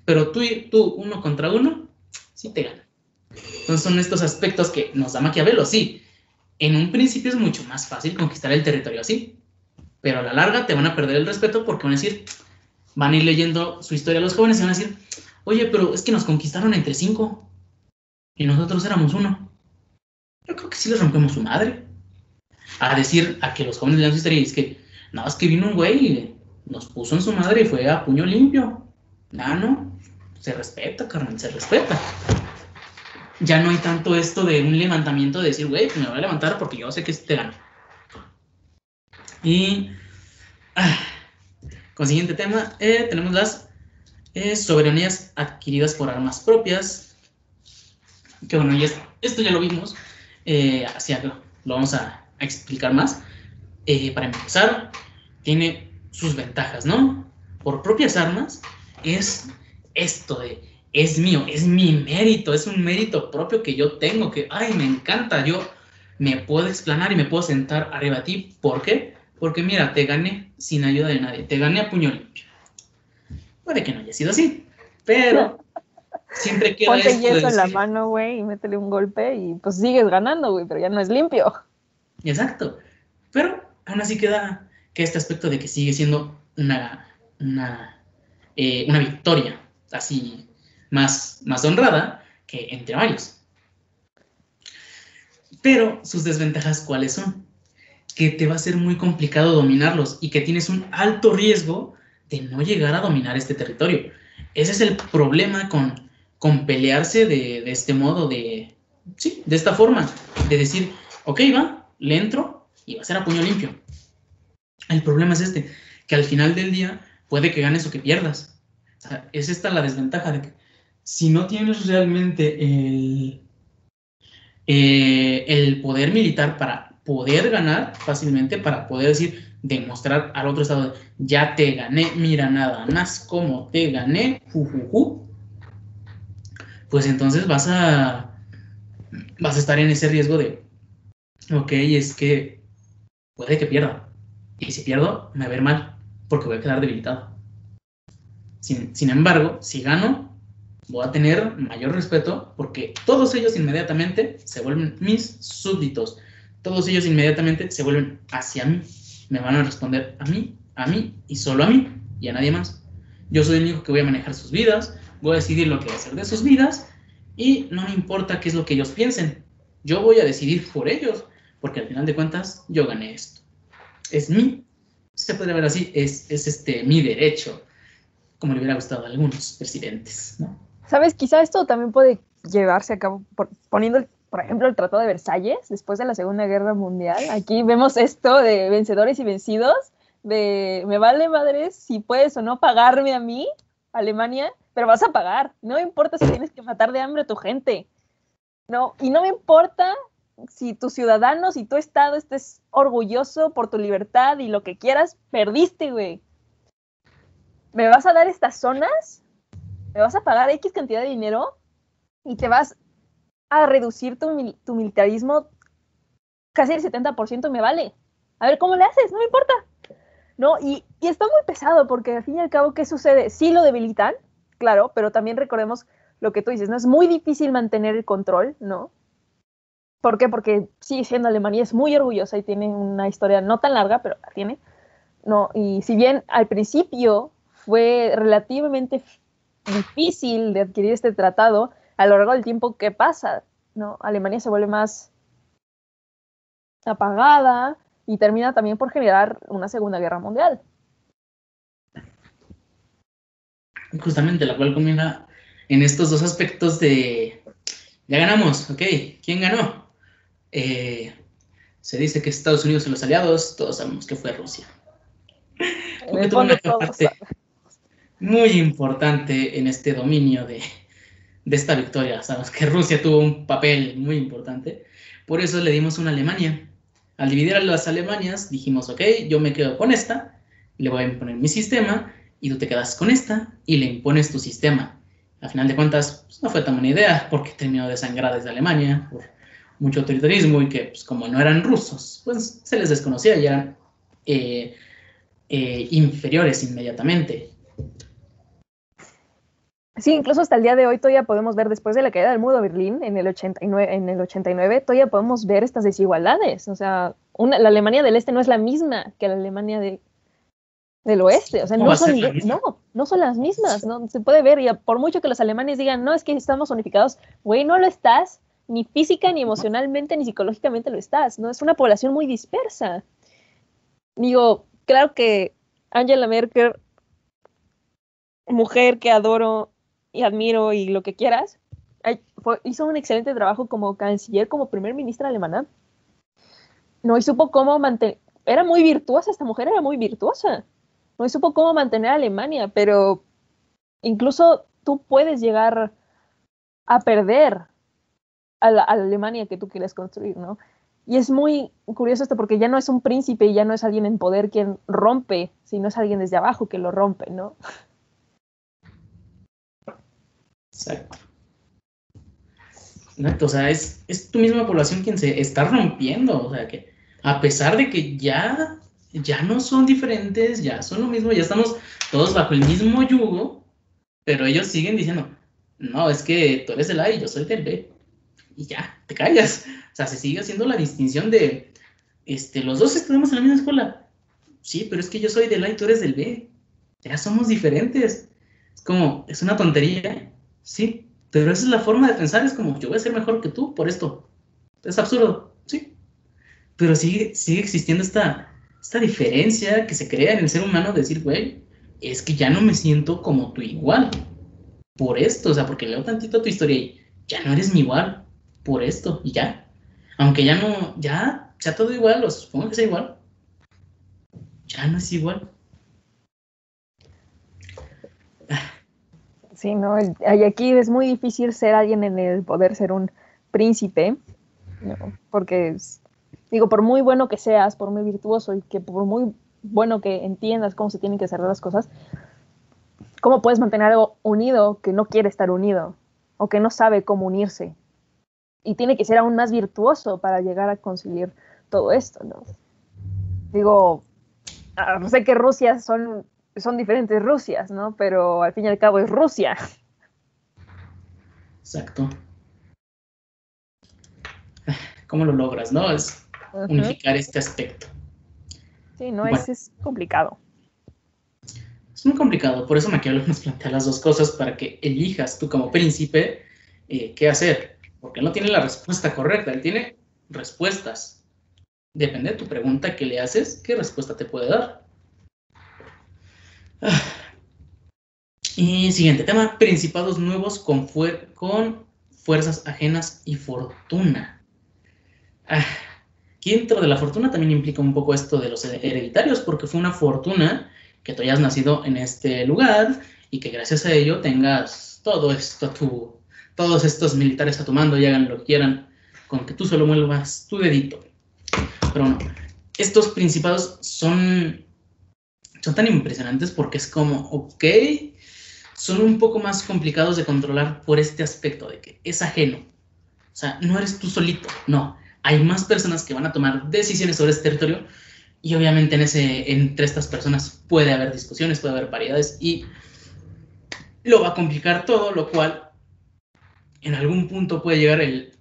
Pero tú, y tú uno contra uno, sí te gano. Entonces son estos aspectos que nos da Maquiavelo, sí. En un principio es mucho más fácil conquistar el territorio así. Pero a la larga te van a perder el respeto porque van a decir, van a ir leyendo su historia los jóvenes y van a decir, oye, pero es que nos conquistaron entre cinco y nosotros éramos uno. Yo creo que sí les rompemos su madre a decir, a que los jóvenes lean su historia y es que, nada más que vino un güey y nos puso en su madre y fue a puño limpio. Ah, no, se respeta, carnal, se respeta. Ya no hay tanto esto de un levantamiento de decir, güey, pues me voy a levantar porque yo sé que te gano. Y ah, con siguiente tema, eh, tenemos las eh, soberanías adquiridas por armas propias. Que bueno, esto, ya lo vimos. Eh, así lo vamos a explicar más. Eh, para empezar, tiene sus ventajas, ¿no? Por propias armas es esto de es mío, es mi mérito, es un mérito propio que yo tengo, que, ay, me encanta, yo me puedo explanar y me puedo sentar arriba de ti. ¿Por qué? Porque mira, te gané sin ayuda de nadie, te gané a puño limpio. Puede que no haya sido así, pero siempre queda Ponte yeso en la mano, güey, y métele un golpe y pues sigues ganando, güey, pero ya no es limpio. Exacto. Pero aún así queda que este aspecto de que sigue siendo una, una, eh, una victoria así más, más honrada que entre varios. Pero sus desventajas, ¿cuáles son? Que te va a ser muy complicado dominarlos y que tienes un alto riesgo de no llegar a dominar este territorio. Ese es el problema con, con pelearse de, este modo, de, sí, de esta forma, de decir, ok, va, le entro y va a ser a puño limpio. El problema es este, que al final del día puede que ganes o que pierdas. es esta la desventaja de que si no tienes realmente el, eh, el poder militar para poder ganar fácilmente, para poder decir, demostrar al otro estado, ya te gané, mira nada más como te gané, pues entonces vas a, vas a estar en ese riesgo de, ok, es que puede que pierda. Y si pierdo, me va a ver mal, porque voy a quedar debilitado. Sin, sin embargo, si gano, voy a tener mayor respeto porque todos ellos inmediatamente se vuelven mis súbditos. Todos ellos inmediatamente se vuelven hacia mí. Me van a responder a mí, a mí y solo a mí y a nadie más. Yo soy el único que voy a manejar sus vidas, voy a decidir lo que voy a hacer de sus vidas y no me importa qué es lo que ellos piensen. Yo voy a decidir por ellos porque al final de cuentas yo gané esto. Es mi, se puede ver así, es, es este, mi derecho, como le hubiera gustado a algunos presidentes, ¿no? Sabes, quizá esto también puede llevarse a cabo poniendo, por ejemplo, el Tratado de Versalles después de la Segunda Guerra Mundial. Aquí vemos esto de vencedores y vencidos, de me vale madres si puedes o no pagarme a mí, Alemania, pero vas a pagar. No importa si tienes que matar de hambre a tu gente. No, y no me importa si tus ciudadanos y tu estado estés orgulloso por tu libertad y lo que quieras, perdiste, güey. ¿Me vas a dar estas zonas? me vas a pagar X cantidad de dinero y te vas a reducir tu, militarismo casi el 70% me vale. A ver cómo le haces, no me importa. ¿No? Y, y, está muy pesado porque al fin y al cabo, ¿qué sucede? Sí lo debilitan, claro, pero también recordemos lo que tú dices, ¿no? Es muy difícil mantener el control, ¿no? ¿Por qué? Porque sigue siendo Alemania, es muy orgullosa y tiene una historia no tan larga, pero la tiene. ¿no? Y si bien al principio fue relativamente difícil de adquirir este tratado a lo largo del tiempo que pasa, ¿no? Alemania se vuelve más apagada y termina también por generar una Segunda Guerra Mundial. Justamente, la cual combina en estos dos aspectos de, ya ganamos, ok, ¿quién ganó? Eh, se dice que Estados Unidos y los aliados, todos sabemos que fue Rusia. En el fondo, muy importante en este dominio de, esta victoria. Sabemos que Rusia tuvo un papel muy importante. Por eso le dimos una Alemania. Al dividir a las Alemanias, dijimos, ok, yo me quedo con esta, le voy a imponer mi sistema, y tú te quedas con esta y le impones tu sistema. Al final de cuentas, pues, no fue tan buena idea, porque terminó desangrada desde Alemania por mucho autoritarismo y que, pues, como no eran rusos, pues se les desconocía y eran eh, eh, inferiores inmediatamente. Sí, incluso hasta el día de hoy todavía podemos ver, después de la caída del muro de Berlín en el 89, en el 89 todavía podemos ver estas desigualdades. O sea, la Alemania del Este no es la misma que la Alemania de, del Oeste. O sea, no son, no, no son las mismas. ¿no? Se puede ver, y por mucho que los alemanes digan, no, es que estamos unificados, güey, no lo estás, ni física, ni emocionalmente, ni psicológicamente lo estás. ¿no? Es una población muy dispersa. Digo, claro que Angela Merkel, mujer que adoro y admiro y lo que quieras, hizo un excelente trabajo como canciller, como primer ministra alemana. No, y supo cómo mantener, era muy virtuosa, esta mujer era muy virtuosa. No, supo cómo mantener a Alemania, pero incluso tú puedes llegar a perder a la, Alemania que tú quieres construir, ¿no? Y es muy curioso esto porque ya no es un príncipe y ya no es alguien en poder quien rompe, sino es alguien desde abajo que lo rompe, ¿no? Exacto. Exacto, o sea, es tu misma población quien se está rompiendo, o sea, que a pesar de que ya, ya no son diferentes, ya son lo mismo, ya estamos todos bajo el mismo yugo, pero ellos siguen diciendo, no, es que tú eres del A y yo soy del B. Y ya, te callas. O sea, se sigue haciendo la distinción de, este, los dos estudiamos en la misma escuela. Sí, pero es que yo soy del A y tú eres del B. Ya somos diferentes. Es como, es una tontería. Sí, pero esa es la forma de pensar. Es como, yo voy a ser mejor que tú por esto. Es absurdo. Sí. Pero sigue, sigue existiendo esta, esta diferencia que se crea en el ser humano de decir, güey, es que ya no me siento como tu igual. Por esto, o sea, porque leo tantito tu historia y ya no eres mi igual. Por esto, y ya. Aunque ya no, ya sea todo igual, o supongo que sea igual. Ya no es igual. Sí, no, y aquí es muy difícil ser alguien en el poder ser un príncipe, porque digo, por muy bueno que seas, por muy virtuoso y que por muy bueno que entiendas cómo se tienen que hacer las cosas, ¿cómo puedes mantener algo unido que no quiere estar unido o que no sabe cómo unirse? Y tiene que ser aún más virtuoso para llegar a conseguir todo esto, ¿no? Digo, sé que Rusia son son diferentes Rusias, ¿no? Pero al fin y al cabo es Rusia. Exacto. ¿Cómo lo logras, no? Es unificar este aspecto. Sí, no, es, complicado. Es muy complicado, por eso Maquiavelo nos plantea las dos cosas para que elijas tú como príncipe eh, qué hacer, porque él no tiene la respuesta correcta, él tiene respuestas. Depende de tu pregunta que le haces, qué respuesta te puede dar. Y siguiente tema, principados nuevos con, con fuerzas ajenas y fortuna. Ah, aquí dentro de la fortuna también implica un poco esto de los hereditarios, porque fue una fortuna que tú hayas nacido en este lugar y que gracias a ello tengas todo esto todos estos militares a tu mando y hagan lo que quieran, con que tú solo muevas tu dedito. Pero no, estos principados son son tan impresionantes porque es como, ok, son un poco más complicados de controlar por este aspecto de que es ajeno. O sea, no eres tú solito, no. Hay más personas que van a tomar decisiones sobre este territorio y obviamente en ese, entre estas personas puede haber discusiones, puede haber variedades y lo va a complicar todo, lo cual en algún punto puede llegar el,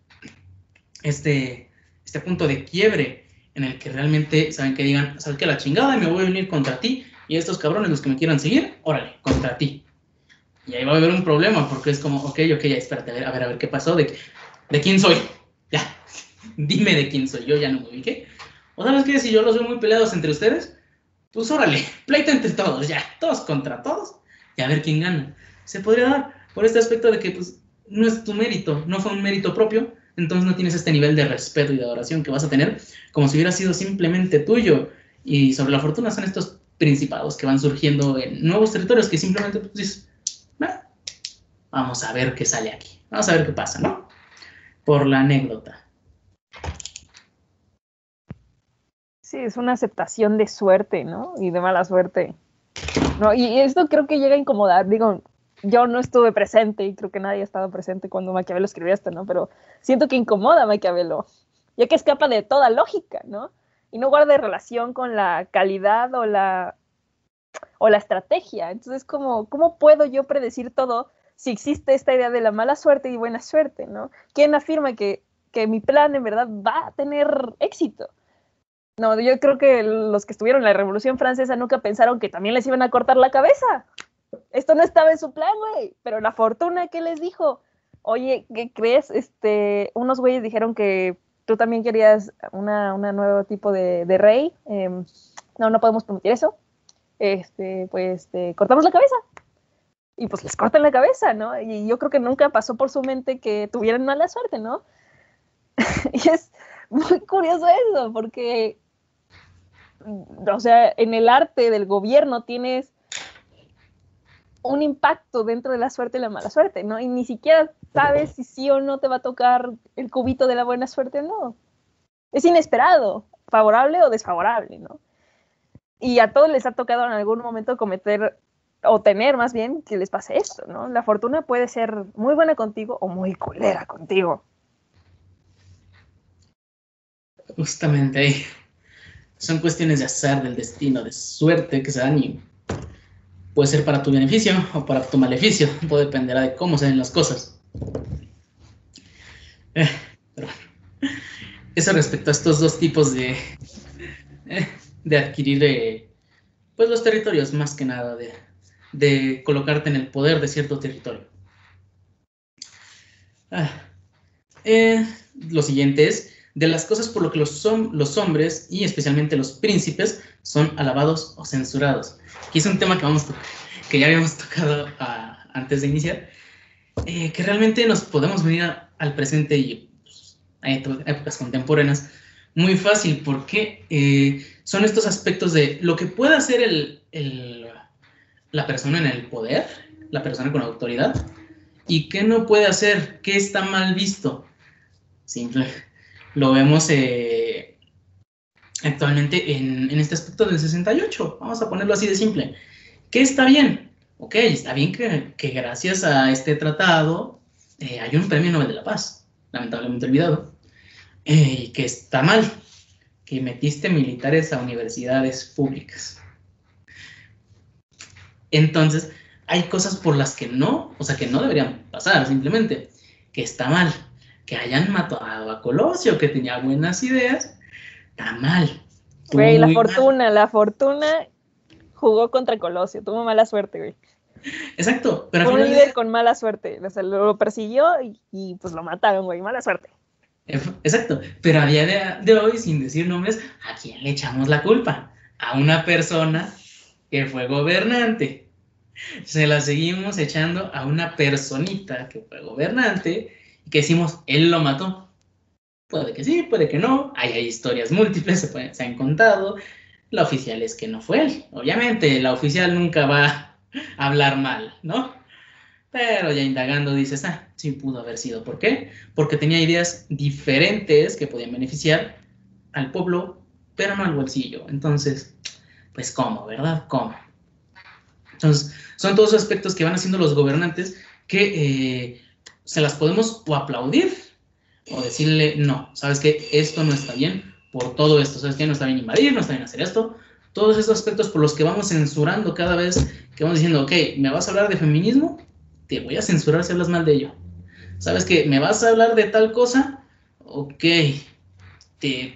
este, este punto de quiebre en el que realmente saben que digan, sabes que la chingada me voy a unir contra ti y estos cabrones los que me quieran seguir, órale, contra ti. Y ahí va a haber un problema porque es como, ok, ok, ya espérate, a ver, a ver, a ver qué pasó, de, de quién soy. Ya, dime de quién soy, yo ya no me ubiqué. O sabes qué, si yo los veo muy peleados entre ustedes, pues órale, <laughs> pleito entre todos, ya, todos contra todos, y a ver quién gana. Se podría dar por este aspecto de que pues no es tu mérito, no fue un mérito propio, entonces no tienes este nivel de respeto y de adoración que vas a tener como si hubiera sido simplemente tuyo. Y sobre la fortuna son estos principados que van surgiendo en nuevos territorios que simplemente pues, dices, vamos a ver qué sale aquí, vamos a ver qué pasa, ¿no? Por la anécdota. Sí, es una aceptación de suerte, ¿no? Y de mala suerte. No, y esto creo que llega a incomodar, digo, yo no estuve presente y creo que nadie ha estado presente cuando Maquiavelo escribió esto, ¿no? Pero siento que incomoda a Maquiavelo, ya que escapa de toda lógica, ¿no? y no guarda relación con la calidad o la, o la estrategia. Entonces, ¿cómo, ¿cómo puedo yo predecir todo si existe esta idea de la mala suerte y buena suerte? ¿no? ¿Quién afirma que, que mi plan en verdad va a tener éxito? No, yo creo que los que estuvieron en la Revolución Francesa nunca pensaron que también les iban a cortar la cabeza. Esto no estaba en su plan, güey. Pero la fortuna, ¿qué les dijo? Oye, ¿qué crees? Este, unos güeyes dijeron que tú también querías una, nuevo tipo de, rey, em, no, no podemos permitir eso, este, pues cortamos la cabeza. Y pues les cortan la cabeza, ¿no? Y yo creo que nunca pasó por su mente que tuvieran mala suerte, ¿no? <laughs> y es muy curioso eso, porque, o sea, en el arte del gobierno tienes un impacto dentro de la suerte y la mala suerte, ¿no? Y ni siquiera sabes si sí o no te va a tocar el cubito de la buena suerte o no. Es inesperado, favorable o desfavorable, ¿no? Y a todos les ha tocado en algún momento cometer o tener más bien que les pase esto, ¿no? La fortuna puede ser muy buena contigo o muy culera contigo. Justamente ahí. Son cuestiones de azar, del destino, de suerte que se dan y puede ser para tu beneficio o para tu maleficio. Todo dependerá de cómo se den las cosas. Eh, pero Eso respecto a estos dos tipos de, eh, de adquirir eh, pues los territorios, más que nada, de, de colocarte en el poder de cierto territorio. Ah, lo siguiente es de las cosas por lo que los, los hombres y especialmente los príncipes son alabados o censurados. Aquí es un tema que, vamos que ya habíamos tocado ah, antes de iniciar, eh, que realmente nos podemos venir al presente y pues, a épocas contemporáneas muy fácil porque eh, son estos aspectos de lo que puede hacer el, el, la persona en el poder, la persona con autoridad, y qué no puede hacer, qué está mal visto. Simple lo vemos eh, actualmente en, este aspecto del 68. Vamos a ponerlo así de simple. ¿Qué está bien? Ok, está bien que, gracias a este tratado eh, hay un premio Nobel de la Paz, lamentablemente olvidado, eh, y que está mal que metiste militares a universidades públicas. Entonces, hay cosas por las que no, o sea, que no deberían pasar, simplemente, que está mal que hayan matado a Colosio, que tenía buenas ideas, está mal. Güey, la fortuna, la fortuna jugó contra Colosio, tuvo mala suerte, güey. Exacto, pero Fue un líder con mala suerte, o sea, lo persiguió y, pues lo mataron, güey, mala suerte. Exacto, pero a día de, de, hoy, sin decir nombres, ¿a quién le echamos la culpa? A una persona que fue gobernante. Se la seguimos echando a una personita que fue gobernante que decimos, él lo mató. Puede que sí, puede que no. Hay, hay historias múltiples, se, se han contado. La oficial es que no fue él. Obviamente, la oficial nunca va a hablar mal, ¿no? Pero ya indagando dices, ah, sí pudo haber sido. ¿Por qué? Porque tenía ideas diferentes que podían beneficiar al pueblo, pero no al bolsillo. Entonces, pues cómo, ¿verdad? ¿Cómo? Entonces, son todos aspectos que van haciendo los gobernantes que eh, se las podemos o aplaudir o decirle, no, sabes que esto no está bien por todo esto, sabes que no está bien invadir, no está bien hacer esto. Todos esos aspectos por los que vamos censurando cada vez que vamos diciendo, ok, ¿me vas a hablar de feminismo? Te voy a censurar si hablas mal de ello. ¿Sabes que ¿Me vas a hablar de tal cosa? Ok,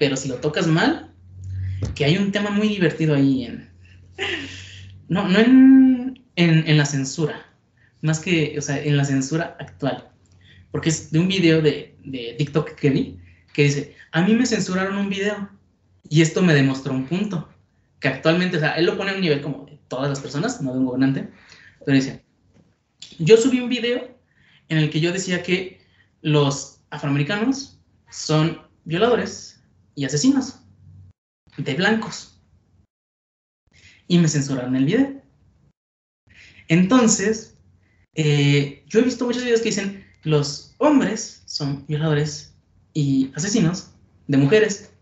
pero si lo tocas mal, que hay un tema muy divertido ahí en... No, no en, en, en la censura, más que, o sea, en la censura actual porque es de un video de, de TikTok que vi, que dice, a mí me censuraron un video y esto me demostró un punto, que actualmente, o sea, él lo pone a un nivel como de todas las personas, no de un gobernante, pero dice, yo subí un video en el que yo decía que los afroamericanos son violadores y asesinos de blancos. Y me censuraron el video. Entonces, eh, yo he visto muchos videos que dicen, los hombres son violadores y asesinos de mujeres.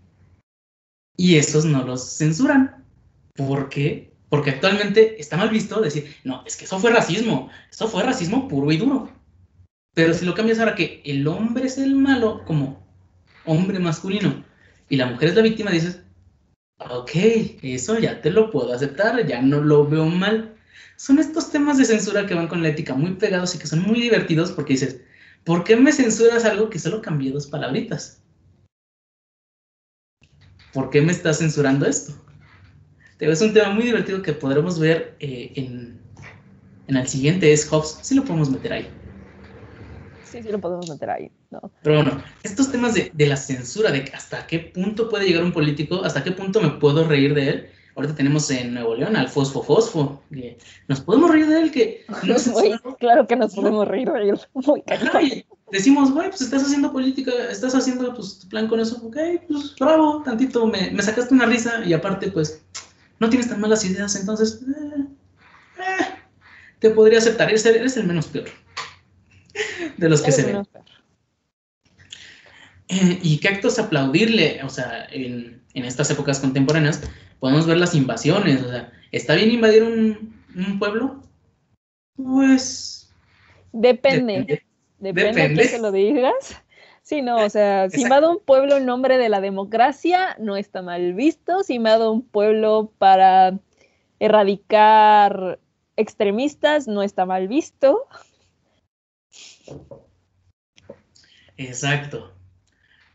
Y esos no los censuran. ¿Por qué? Porque actualmente está mal visto decir, no, es que eso fue racismo, eso fue racismo puro y duro. Pero si lo cambias ahora que el hombre es el malo como hombre masculino y la mujer es la víctima, dices, ok, eso ya te lo puedo aceptar, ya no lo veo mal. Son estos temas de censura que van con la ética muy pegados y que son muy divertidos porque dices, ¿Por qué me censuras algo que solo cambié dos palabritas? ¿Por qué me estás censurando esto? Es un tema muy divertido que podremos ver eh, en, el siguiente, es Hobbes. Sí lo podemos meter ahí. Sí, sí lo podemos meter ahí. Pero bueno, estos temas de, de la censura, de hasta qué punto puede llegar un político, hasta qué punto me puedo reír de él, Ahorita tenemos en Nuevo León al Fosfo Fosfo. nos podemos reír de él que... <laughs> claro que nos podemos reír de él. <laughs> Muy decimos, güey, pues estás haciendo política, estás haciendo pues, tu plan con eso. Ok, pues bravo, tantito, me, me, sacaste una risa y aparte, pues, no tienes tan malas ideas, entonces, eh, eh, te podría aceptar. Eres, eres, el menos peor de los que se ven. Eh, y qué actos aplaudirle, o sea, en, en estas épocas contemporáneas, podemos ver las invasiones, o sea, está bien invadir un, pueblo, Pues... Depende. Depende, Depende. de que lo digas. Sí, no, o sea, si invado un pueblo en nombre de la democracia, no está mal visto. Si invado un pueblo para erradicar extremistas, no está mal visto. Exacto.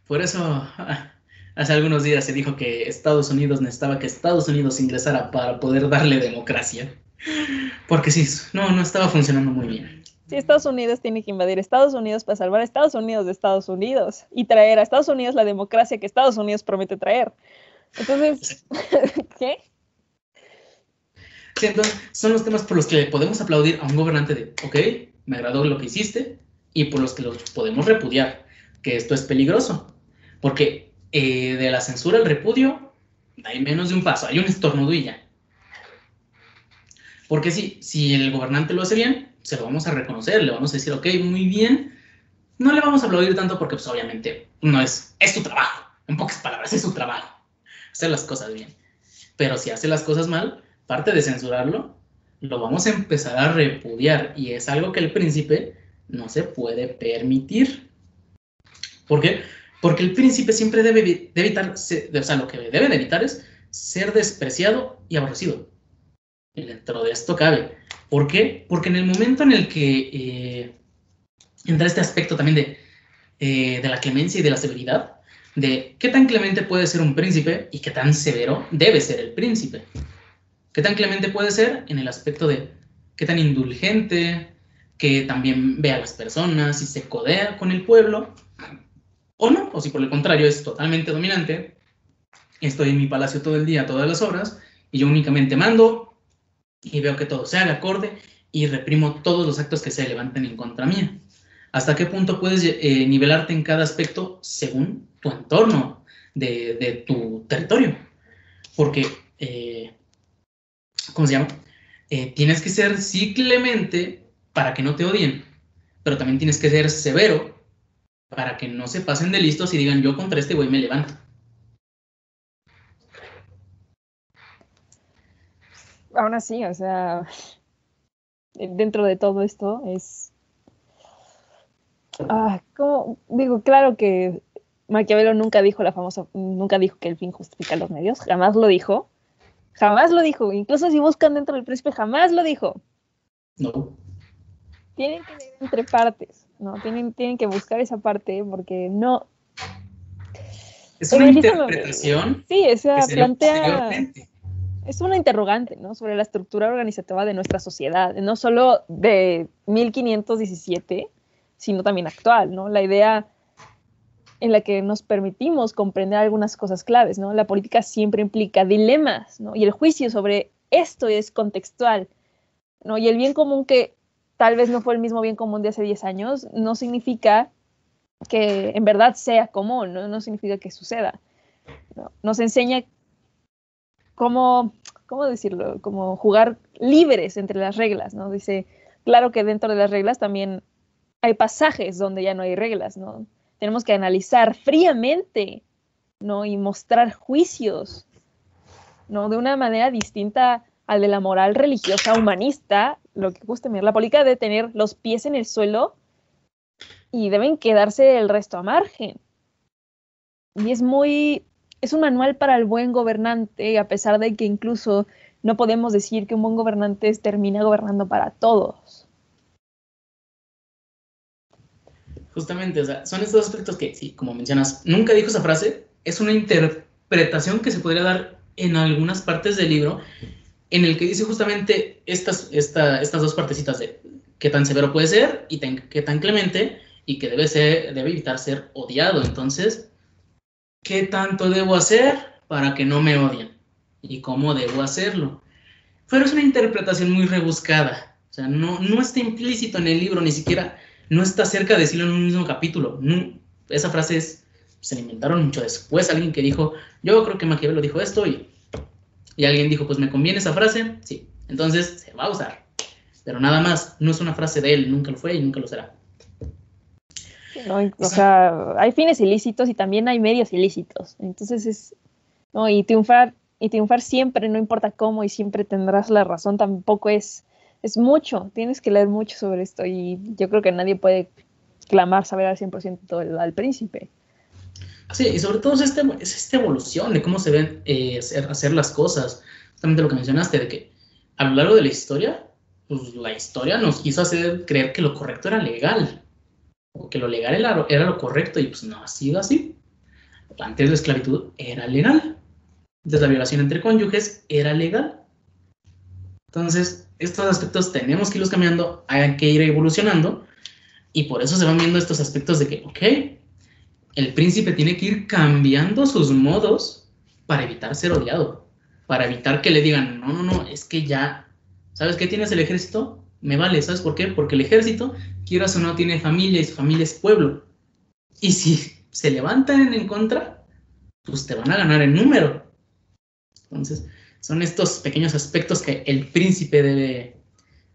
Por eso <laughs> hace algunos días se dijo que Estados Unidos necesitaba que Estados Unidos ingresara para poder darle democracia. Porque sí, no, no estaba funcionando muy bien. Sí, Estados Unidos tiene que invadir Estados Unidos para salvar a Estados Unidos de Estados Unidos y traer a Estados Unidos la democracia que Estados Unidos promete traer. Entonces, <laughs> ¿qué? Sí, entonces son los temas por los que podemos aplaudir a un gobernante de, ok, me agradó lo que hiciste, y por los que los podemos repudiar, que esto es peligroso, porque eh, de la censura al repudio hay menos de un paso, hay un estornudo y. Porque si, si el gobernante lo hace bien, se lo vamos a reconocer, le vamos a decir, ok, muy bien. No le vamos a aplaudir tanto porque, pues, obviamente, no es, es su trabajo. En pocas palabras, es su trabajo. Hacer las cosas bien. Pero si hace las cosas mal, parte de censurarlo, lo vamos a empezar a repudiar. Y es algo que el príncipe no se puede permitir. ¿Por qué? Porque el príncipe siempre debe, evitar, o sea, lo que debe de evitar es ser despreciado y aborrecido. Dentro de esto cabe ¿Por qué? Porque en el momento en el que eh, entra este aspecto también eh, de, la clemencia y de la severidad, de qué tan clemente puede ser un príncipe y qué tan severo debe ser el príncipe. ¿Qué tan clemente puede ser en el aspecto de qué tan indulgente, que también ve a las personas y se codea con el pueblo? O no, o si por el contrario es totalmente dominante, estoy en mi palacio todo el día, todas las horas, y yo únicamente mando, y veo que todo sea de acorde y reprimo todos los actos que se levanten en contra mía. ¿Hasta qué punto puedes eh, nivelarte en cada aspecto según tu entorno de, tu territorio? Porque, eh, ¿cómo se llama? Eh, tienes que ser sí clemente para que no te odien, pero también tienes que ser severo para que no se pasen de listos y digan yo contra este güey me levanto. aún así, o sea, dentro de todo esto es... Ah, como, digo, claro que Maquiavelo nunca dijo la famosa, nunca dijo que el fin justifica los medios, jamás lo dijo, jamás lo dijo, incluso si buscan dentro del príncipe, jamás lo dijo. No. Tienen que leer entre partes, ¿no? Tienen, tienen que buscar esa parte porque no... Es una interpretación. Sí, o sea, plantea es una interrogante ¿no? sobre la estructura organizativa de nuestra sociedad, no solo de 1517, sino también actual, ¿no? La idea en la que nos permitimos comprender algunas cosas claves, ¿no? La política siempre implica dilemas, ¿no? Y el juicio sobre esto es contextual, ¿no? Y el bien común que tal vez no fue el mismo bien común de hace 10 años, no significa que en verdad sea común, no, no significa que suceda. ¿no? Nos enseña cómo, ¿cómo decirlo? Como jugar libres entre las reglas, ¿no? Dice, claro que dentro de las reglas también hay pasajes donde ya no hay reglas, ¿no? Tenemos que analizar fríamente, ¿no? Y mostrar juicios, ¿no? De una manera distinta al de la moral religiosa humanista, lo que mirar la política debe tener los pies en el suelo y deben quedarse el resto a margen. Y es muy es un manual para el buen gobernante, a pesar de que incluso no podemos decir que un buen gobernante termina gobernando para todos. Justamente, o sea, son estos aspectos que, sí, como mencionas, nunca dijo esa frase, es una interpretación que se podría dar en algunas partes del libro, en el que dice justamente estas, estas dos partecitas de qué tan severo puede ser y qué tan clemente y que debe, ser, debe evitar ser odiado. Entonces, ¿Qué tanto debo hacer para que no me odien? ¿Y cómo debo hacerlo? Pero es una interpretación muy rebuscada. O sea, no, no está implícito en el libro, ni siquiera no está cerca de decirlo en un mismo capítulo. esa frase es, se la inventaron mucho después. Alguien que dijo, yo creo que Maquiavelo dijo esto y, y alguien dijo, pues me conviene esa frase. Sí, entonces se va a usar. Pero nada más, no es una frase de él, nunca lo fue y nunca lo será. O sea, hay fines ilícitos y también hay medios ilícitos. Entonces es, ¿no? Y triunfar, y triunfar siempre, no importa cómo, y siempre tendrás la razón, tampoco es es mucho, tienes que leer mucho sobre esto y yo creo que nadie puede clamar saber al 100% todo el, al príncipe. Sí, y sobre todo es, es esta evolución de cómo se ven eh, hacer, las cosas. Justamente lo que mencionaste, de que a lo largo de la historia, pues la historia nos quiso hacer creer que lo correcto era legal, o que lo legal era, era lo correcto, y pues no ha sido así. Antes la esclavitud era legal. Entonces la violación entre cónyuges era legal. Entonces, estos aspectos tenemos que irlos cambiando, hay que ir evolucionando, y por eso se van viendo estos aspectos de que, ok, el príncipe tiene que ir cambiando sus modos para evitar ser odiado, para evitar que le digan, no, no, no, es que ya, ¿sabes qué tienes el ejército? Me vale, ¿sabes por qué? Porque el ejército, quieras o no, tiene familia y su familia es pueblo. Y si se levantan en contra, pues te van a ganar en número. Entonces, son estos pequeños aspectos que el príncipe debe,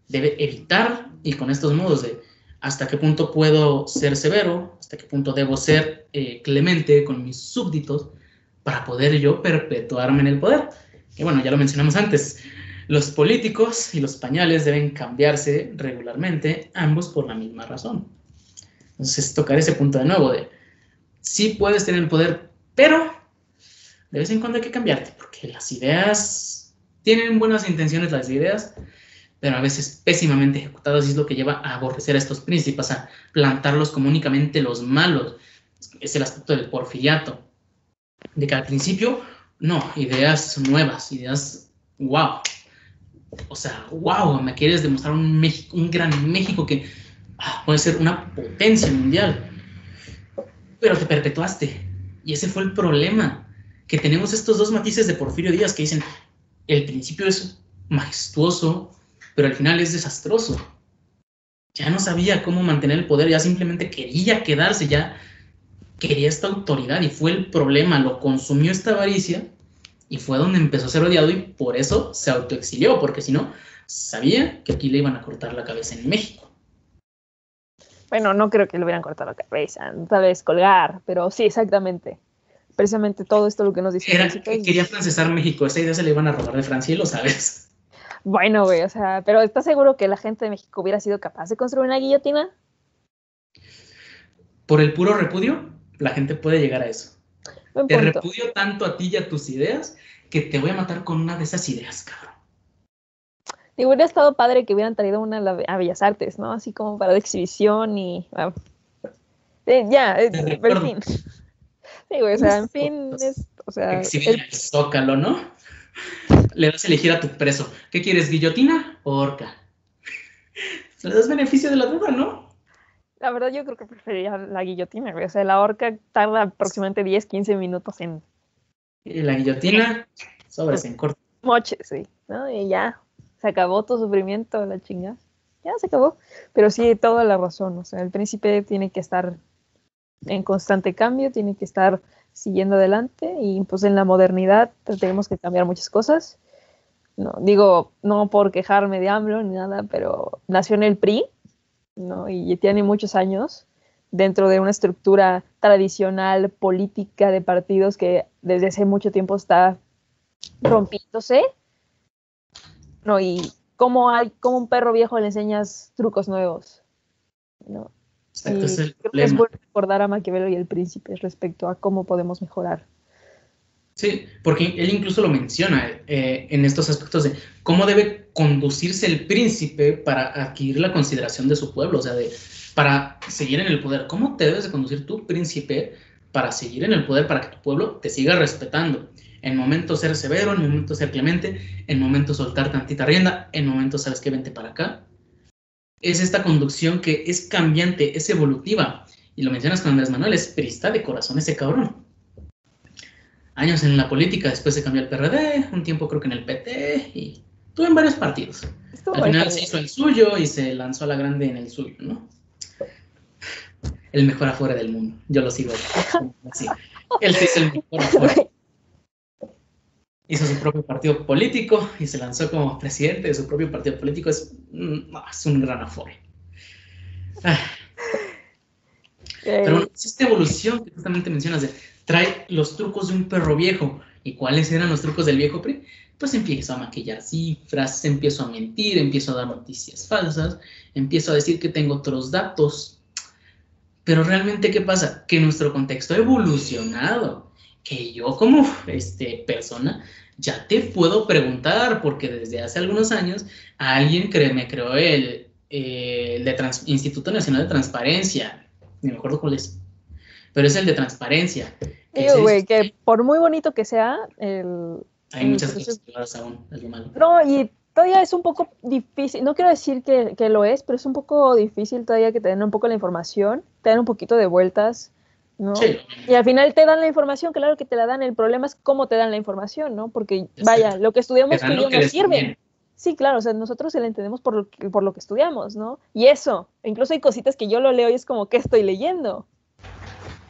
debe evitar y con estos modos de hasta qué punto puedo ser severo, hasta qué punto debo ser eh, clemente con mis súbditos para poder yo perpetuarme en el poder. Y bueno, ya lo mencionamos antes, los políticos y los pañales deben cambiarse regularmente, ambos por la misma razón. Entonces, tocar ese punto de nuevo de, sí puedes tener el poder, pero de vez en cuando hay que cambiarte, porque las ideas tienen buenas intenciones, las ideas, pero a veces pésimamente ejecutados y es lo que lleva a aborrecer a estos príncipes, a plantarlos como únicamente los malos. Es el aspecto del porfiriato, de que al principio, no, ideas nuevas, ideas wow. O sea, wow, me quieres demostrar un, México, un gran México que ah, puede ser una potencia mundial. Pero te perpetuaste. Y ese fue el problema, que tenemos estos dos matices de Porfirio Díaz que dicen, el principio es majestuoso, pero al final es desastroso. Ya no sabía cómo mantener el poder, ya simplemente quería quedarse, ya quería esta autoridad y fue el problema, lo consumió esta avaricia y fue donde empezó a ser odiado y por eso se autoexilió, porque si no, sabía que aquí le iban a cortar la cabeza en México. Bueno, no creo que le hubieran cortado la cabeza, tal vez colgar, pero sí, exactamente. Precisamente todo esto lo que nos dice. Era, quería francesar México, esa idea se le iban a robar de Francia y lo sabes. Bueno, güey, o sea, pero ¿estás seguro que la gente de México hubiera sido capaz de construir una guillotina? Por el puro repudio, la gente puede llegar a eso. Te repudio tanto a ti y a tus ideas que te voy a matar con una de esas ideas, cabrón. Digo, hubiera estado padre que hubieran traído una a Bellas Artes, ¿no? Así como para de exhibición y. Eh, ya, eh, en fin. <laughs> Sí, güey, o sea, en fin, es. O sea, el... el zócalo, ¿no? <laughs> le das a elegir a tu preso. ¿Qué quieres, guillotina o horca? <laughs> Le das beneficio de la duda, ¿no? La verdad, yo creo que preferiría la guillotina, O sea, la horca tarda aproximadamente 10, 15 minutos en. Y la guillotina, sobres en corto. Moche, sí. ¿no? Y ya, se acabó tu sufrimiento, la chingada. Ya se acabó. Pero sí, toda la razón. O sea, el príncipe tiene que estar en constante cambio, tiene que estar siguiendo adelante y pues en la modernidad tenemos que cambiar muchas cosas. No, digo, no por quejarme de AMLO ni nada, pero nació en el PRI ¿no? y tiene muchos años dentro de una estructura tradicional política de partidos que desde hace mucho tiempo está rompiéndose. ¿no? Y como, hay, como un perro viejo le enseñas trucos nuevos. ¿no? Es creo que es bueno recordar a Maquiavelo y el príncipe respecto a cómo podemos mejorar. Sí, porque él incluso lo menciona eh, en estos aspectos de cómo debe conducirse el príncipe para adquirir la consideración de su pueblo, o sea, de, para seguir en el poder. ¿Cómo te debes de conducir tu príncipe para seguir en el poder, para que tu pueblo te siga respetando? En momentos ser severo, en momentos ser clemente, en momentos soltar tantita rienda, en momentos sabes que vente para acá, es esta conducción que es cambiante, es evolutiva. Y lo mencionas con Andrés Manuel, es perista de corazón ese cabrón. Años en la política, después se cambió al PRD, un tiempo creo que en el PT y tuvo en varios partidos. Al final se hizo el suyo y se lanzó a la grande en el suyo, ¿no? El mejor afuera del mundo. Yo lo sigo así. Él sí es el mejor afuera <laughs> hizo su propio partido político y se lanzó como presidente de su propio partido político. Es, mm, un gran afore. Ah. Pero esta evolución que justamente mencionas de trae los trucos de un perro viejo. ¿Y cuáles eran los trucos del viejo PRI? Pues empiezo a maquillar cifras, empiezo a mentir, empiezo a dar noticias falsas, empiezo a decir que tengo otros datos. Pero realmente, ¿qué pasa? Que nuestro contexto ha evolucionado. Que yo como este, persona ya te puedo preguntar, porque desde hace algunos años alguien me creó el, de Instituto Nacional de Transparencia. No me acuerdo cuál es. Pero es el de transparencia. Digo, güey, que por muy bonito que sea, el, hay muchas cosas aún, es lo malo. No, y todavía es un poco difícil, no quiero decir que, que, lo es, pero es un poco difícil todavía que te den un poco la información, te dan un poquito de vueltas, ¿no? Sí. Y al final te dan la información, claro que te la dan, el problema es cómo te dan la información, ¿no? Porque, vaya, lo que estudiamos no sirve. Sí, claro, o sea, nosotros se la entendemos por lo, que, por lo que estudiamos, ¿no? Y eso, incluso hay cositas que yo lo leo y es como, ¿qué estoy leyendo?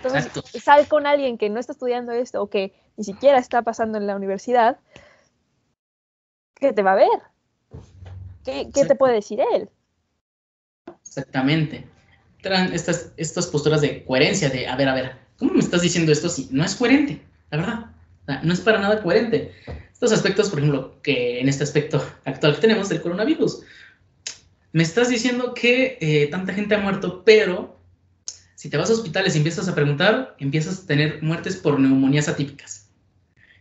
Entonces, sal con alguien que no está estudiando esto o que ni siquiera está pasando en la universidad, ¿qué te va a ver? ¿Qué, te puede decir él? Exactamente. Estas, estas posturas de coherencia, de, a ver, a ver, ¿cómo me estás diciendo esto si no es coherente? La verdad, no es para nada coherente. Estos aspectos, por ejemplo, que en este aspecto actual que tenemos del coronavirus, me estás diciendo que eh, tanta gente ha muerto, pero si te vas a hospitales y empiezas a preguntar, empiezas a tener muertes por neumonías atípicas.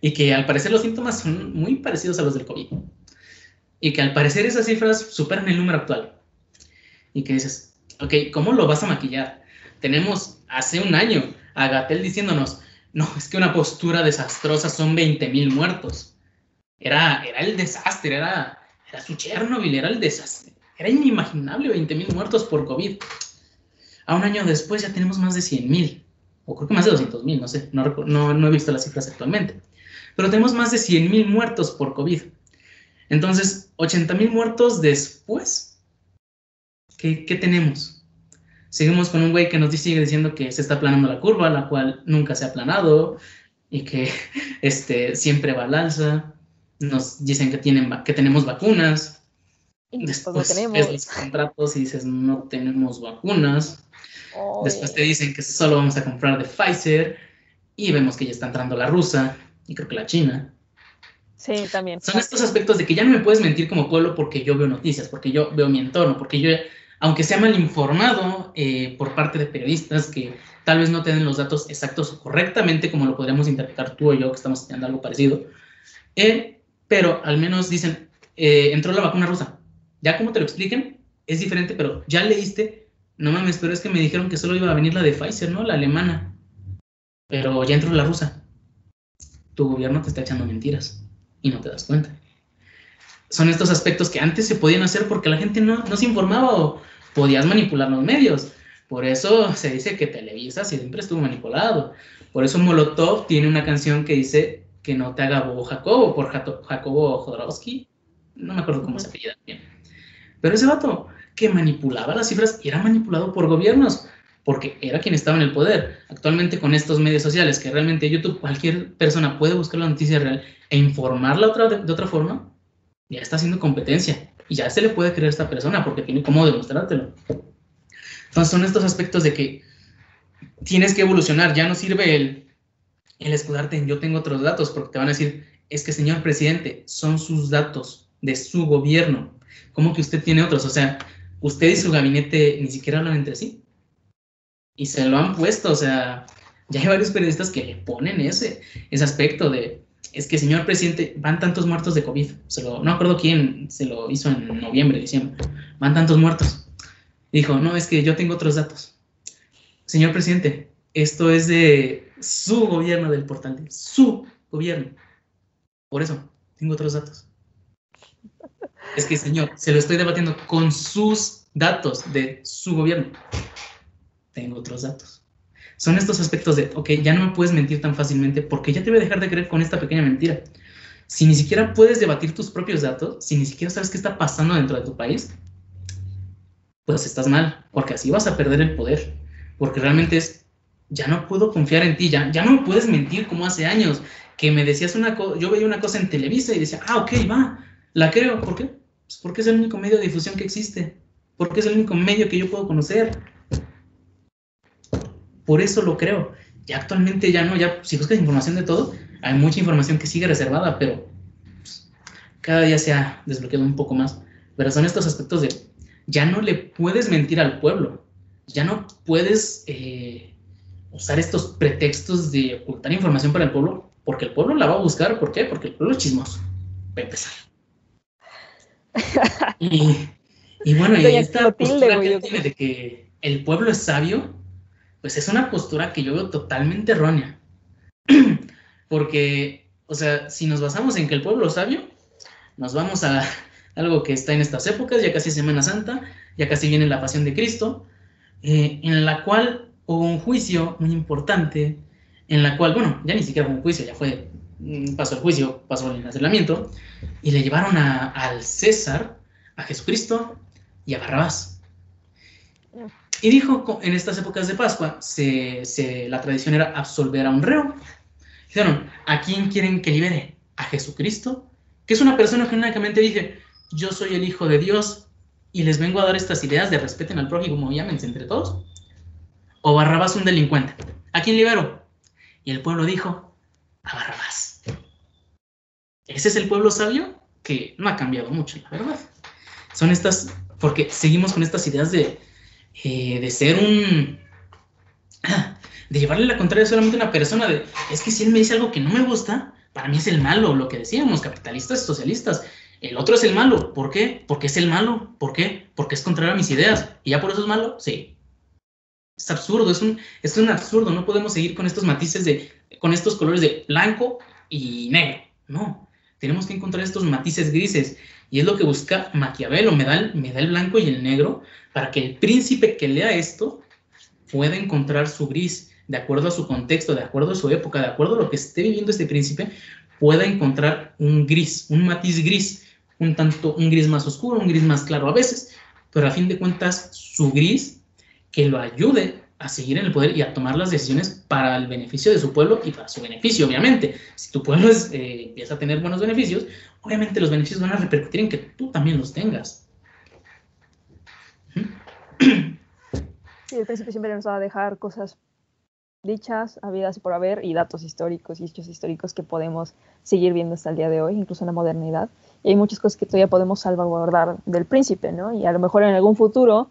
Y que al parecer los síntomas son muy parecidos a los del COVID. Y que al parecer esas cifras superan el número actual. Y que dices, ok, ¿cómo lo vas a maquillar? Tenemos hace un año a Gatel diciéndonos, no, es que una postura desastrosa son 20.000 muertos. Era, era el desastre, era, era su Chernobyl, era el desastre. Era inimaginable 20.000 muertos por COVID. A un año después ya tenemos más de 100.000, o creo que más de 200.000, no sé, no, no, he visto las cifras actualmente. Pero tenemos más de 100.000 muertos por COVID. Entonces, 80.000 muertos después, ¿qué, ¿qué, tenemos? Seguimos con un güey que nos sigue diciendo que se está aplanando la curva, la cual nunca se ha aplanado y que <laughs> este, siempre va al alza. Nos dicen que, tienen, que tenemos vacunas. Y después ves los contratos y dices, no tenemos vacunas. Después te dicen que solo vamos a comprar de Pfizer y vemos que ya está entrando la rusa y creo que la china. Sí, también. Son estos aspectos de que ya no me puedes mentir como pueblo porque yo veo noticias, porque yo veo mi entorno, porque yo, aunque sea mal informado eh, por parte de periodistas que tal vez no tienen los datos exactos correctamente como lo podríamos interpretar tú o yo que estamos estudiando algo parecido, eh, pero al menos dicen, eh, entró la vacuna rusa. Ya como te lo expliquen, es diferente, pero ya leíste no mames, pero es que me dijeron que solo iba a venir la de Pfizer, ¿no? La alemana. Pero ya entró la rusa. Tu gobierno te está echando mentiras y no te das cuenta. Son estos aspectos que antes se podían hacer porque la gente no, no se informaba o podías manipular los medios. Por eso se dice que Televisa siempre estuvo manipulado. Por eso Molotov tiene una canción que dice que no te haga bobo Jacobo, por Jacobo Jodorowsky. No me acuerdo cómo se apellida bien. Pero ese vato que manipulaba las cifras y era manipulado por gobiernos, porque era quien estaba en el poder. Actualmente con estos medios sociales, que realmente YouTube, cualquier persona puede buscar la noticia real e informarla otra, de, otra forma, ya está haciendo competencia. Y ya se le puede creer a esta persona porque tiene cómo demostrártelo. Entonces son estos aspectos de que tienes que evolucionar. Ya no sirve el, el escudarte en yo tengo otros datos, porque te van a decir, es que señor presidente, son sus datos de su gobierno. ¿Cómo que usted tiene otros? O sea, usted y su gabinete ni siquiera hablan entre sí. Y se lo han puesto, o sea, ya hay varios periodistas que le ponen ese, ese aspecto de, es que señor presidente, van tantos muertos de COVID. No acuerdo quién se lo hizo en noviembre, diciembre. Van tantos muertos. Dijo, no, es que yo tengo otros datos. Señor presidente, esto es de su gobierno del portal, su gobierno. Por eso, tengo otros datos. Es que, señor, se lo estoy debatiendo con sus datos de su gobierno. Tengo otros datos. Son estos aspectos de, ok, ya no me puedes mentir tan fácilmente porque ya te voy a dejar de creer con esta pequeña mentira. Si ni siquiera puedes debatir tus propios datos, si ni siquiera sabes qué está pasando dentro de tu país, pues estás mal, porque así vas a perder el poder. Porque realmente es, ya no puedo confiar en ti, ya, ya no me puedes mentir como hace años, que me decías una cosa, yo veía una cosa en Televisa y decía, ah, ok, va, la creo, ¿por qué? Pues porque es el único medio de difusión que existe, porque es el único medio que yo puedo conocer. Por eso lo creo. ya actualmente ya no, ya si buscas información de todo, hay mucha información que sigue reservada, pero pues, cada día se ha desbloqueado un poco más. Pero son estos aspectos de, ya no le puedes mentir al pueblo, ya no puedes eh, usar estos pretextos de ocultar información para el pueblo, porque el pueblo la va a buscar, ¿por qué? Porque el pueblo es chismoso, para empezar. <laughs> y, bueno, y esta postura que tiene de que el pueblo es sabio, pues es una postura que yo veo totalmente errónea. <clears throat> Porque, o sea, si nos basamos en que el pueblo sabio, nos vamos a <laughs> algo que está en estas épocas, ya casi Semana Santa, ya casi viene la Pasión de Cristo, eh, en la cual hubo un juicio muy importante, en la cual, bueno, ya ni siquiera fue un juicio, ya fue, mm, pasó el juicio, pasó el encarcelamiento, y le llevaron al César, a Jesucristo y a Barrabás. Y dijo, en estas épocas de Pascua, se, la tradición era absolver a un reo. Dijeron, ¿a quién quieren que libere? ¿A Jesucristo? Que es una persona que únicamente dije, yo soy el Hijo de Dios y les vengo a dar estas ideas de respeten al prójimo y llámense entre todos. ¿O Barrabás un delincuente? ¿A quién libero? Y el pueblo dijo, a Barrabás. ¿Ese es el pueblo sabio? Que no ha cambiado mucho, la verdad. Son estas, porque seguimos con estas ideas de, eh, de ser un... de llevarle la contraria solamente a una persona, de, es que si él me dice algo que no me gusta, para mí es el malo, lo que decíamos, capitalistas, socialistas. El otro es el malo. ¿Por qué? Porque es el malo. ¿Por qué? Porque es contrario a mis ideas. ¿Y ya por eso es malo? Sí. Es absurdo, es un, es un absurdo. No podemos seguir con estos matices de, con estos colores de blanco y negro. No. Tenemos que encontrar estos matices grises. Y es lo que busca Maquiavelo, me da, el blanco y el negro para que el príncipe que lea esto pueda encontrar su gris de acuerdo a su contexto, de acuerdo a su época, de acuerdo a lo que esté viviendo este príncipe, pueda encontrar un gris, un matiz gris, un tanto, un gris más oscuro, un gris más claro a veces, pero a fin de cuentas su gris que lo ayude a seguir en el poder y a tomar las decisiones para el beneficio de su pueblo y para su beneficio, obviamente. Si tu pueblo eh, empieza a tener buenos beneficios, obviamente los beneficios van a repercutir en que tú también los tengas. Sí, el príncipe siempre nos va a dejar cosas dichas, habidas por haber, y datos históricos y hechos históricos que podemos seguir viendo hasta el día de hoy, incluso en la modernidad. Y hay muchas cosas que todavía podemos salvaguardar del príncipe, ¿no? Y a lo mejor en algún futuro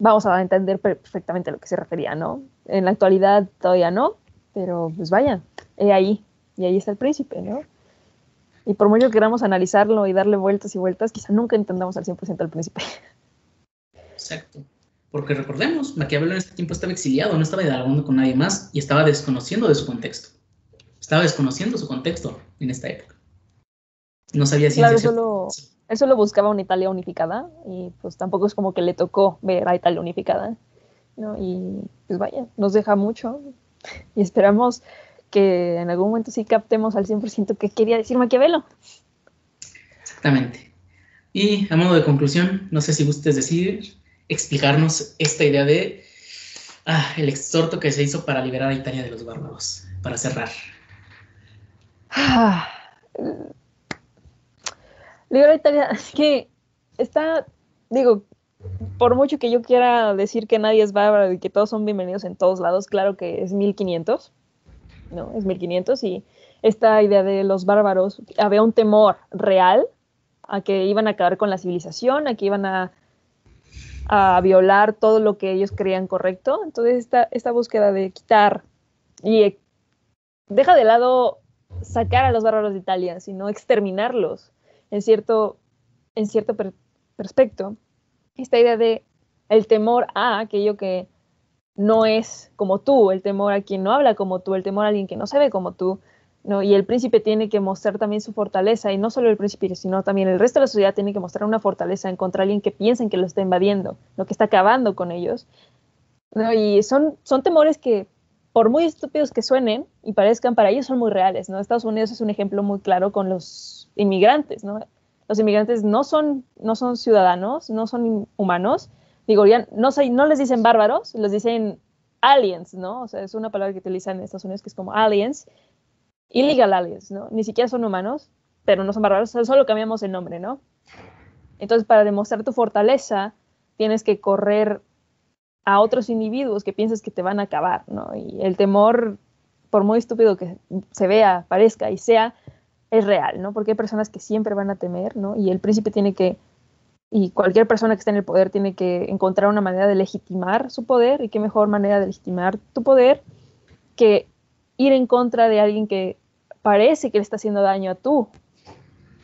vamos a entender perfectamente a lo que se refería, ¿no? En la actualidad todavía no, pero pues vaya, he ahí, y ahí está el príncipe, ¿no? Y por mucho que queramos analizarlo y darle vueltas y vueltas, quizá nunca entendamos al 100% al príncipe. Exacto. Porque recordemos, Maquiavelo en este tiempo estaba exiliado, no estaba dialogando con nadie más y estaba desconociendo de su contexto. Estaba desconociendo su contexto en esta época. No sabía si... Claro, él solo buscaba una Italia unificada y pues tampoco es como que le tocó ver a Italia unificada, ¿no? Y pues vaya, nos deja mucho <laughs> y esperamos que en algún momento sí captemos al 100% qué quería decir Maquiavelo. Exactamente. Y a modo de conclusión, no sé si gustes decir, explicarnos esta idea de ah, el exhorto que se hizo para liberar a Italia de los bárbaros, para cerrar. Ah, Liberar Italia, <laughs> es que está, digo, por mucho que yo quiera decir que nadie es bárbaro y que todos son bienvenidos en todos lados, claro que es 1500, ¿no? Es 1500 y esta idea de los bárbaros, había un temor real a que iban a acabar con la civilización, a que iban a, a violar todo lo que ellos creían correcto. Entonces esta, esta búsqueda de quitar y deja de lado sacar a los bárbaros de Italia, sino exterminarlos en cierto, en cierto perspecto, esta idea de el temor a aquello que no es como tú, el temor a quien no habla como tú, el temor a alguien que no se ve como tú, ¿no? Y el príncipe tiene que mostrar también su fortaleza, y no solo el príncipe, sino también el resto de la sociedad tiene que mostrar una fortaleza en contra de alguien que piensen que lo está invadiendo, lo que está acabando con ellos. ¿no? Y son, son temores que, por muy estúpidos que suenen y parezcan, para ellos son muy reales, ¿no? Estados Unidos es un ejemplo muy claro con los inmigrantes, ¿no? Los inmigrantes no son, no son ciudadanos, no son humanos. Digo, ya no, no les dicen bárbaros, les dicen aliens, ¿no? O sea, es una palabra que utilizan en Estados Unidos que es como aliens, illegal aliens, ¿no? Ni siquiera son humanos, pero no son bárbaros, solo cambiamos el nombre, ¿no? Entonces, para demostrar tu fortaleza, tienes que correr a otros individuos que piensas que te van a acabar, ¿no? Y el temor, por muy estúpido que se vea, parezca y sea, es real, ¿no? Porque hay personas que siempre van a temer, ¿no? Y el príncipe tiene que, y cualquier persona que esté en el poder tiene que encontrar una manera de legitimar su poder, y qué mejor manera de legitimar tu poder que ir en contra de alguien que parece que le está haciendo daño a tu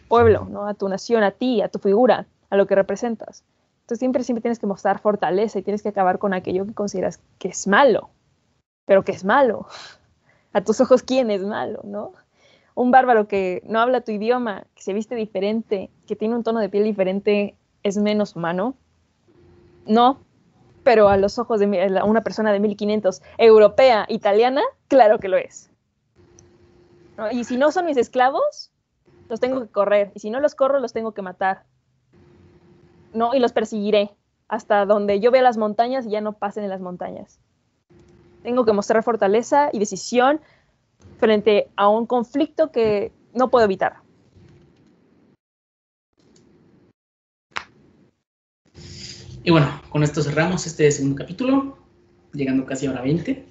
pueblo, ¿no? A tu nación, a ti, a tu figura, a lo que representas. Entonces siempre, siempre tienes que mostrar fortaleza y tienes que acabar con aquello que consideras que es malo, pero que es malo. <laughs> A tus ojos, ¿quién es malo, no? Un bárbaro que no habla tu idioma, que se viste diferente, que tiene un tono de piel diferente, ¿es menos humano? No, pero a los ojos de una persona de 1500, europea, italiana, claro que lo es. Y si no son mis esclavos, los tengo que correr. Y si no los corro, los tengo que matar. ¿no? Y los perseguiré hasta donde yo vea las montañas y ya no pasen en las montañas. Tengo que mostrar fortaleza y decisión frente a un conflicto que no puedo evitar. Y bueno, con esto cerramos este segundo capítulo, llegando casi a hora 20.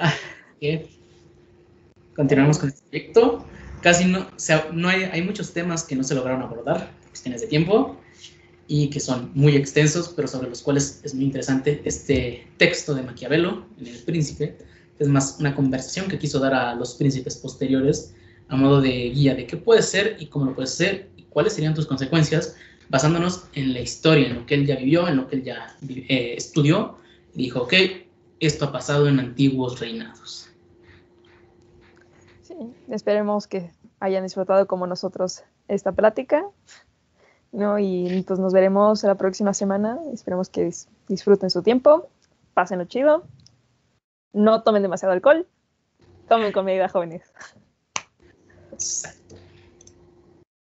Ah, Continuamos con este proyecto. Casi no, o sea, no hay, hay muchos temas que no se lograron abordar, cuestiones de tiempo y que son muy extensos, pero sobre los cuales es muy interesante este texto de Maquiavelo, en El Príncipe. Es más una conversación que quiso dar a los príncipes posteriores a modo de guía de qué puede ser y cómo lo puede ser y cuáles serían tus consecuencias, basándonos en la historia, en lo que él ya vivió, en lo que él ya eh, estudió, dijo, ok, esto ha pasado en antiguos reinados. Sí, esperemos que hayan disfrutado como nosotros esta plática. ¿no? Y pues nos veremos la próxima semana. Esperemos que disfruten su tiempo, pasen lo chido, no tomen demasiado alcohol, tomen con medida jóvenes. <laughs>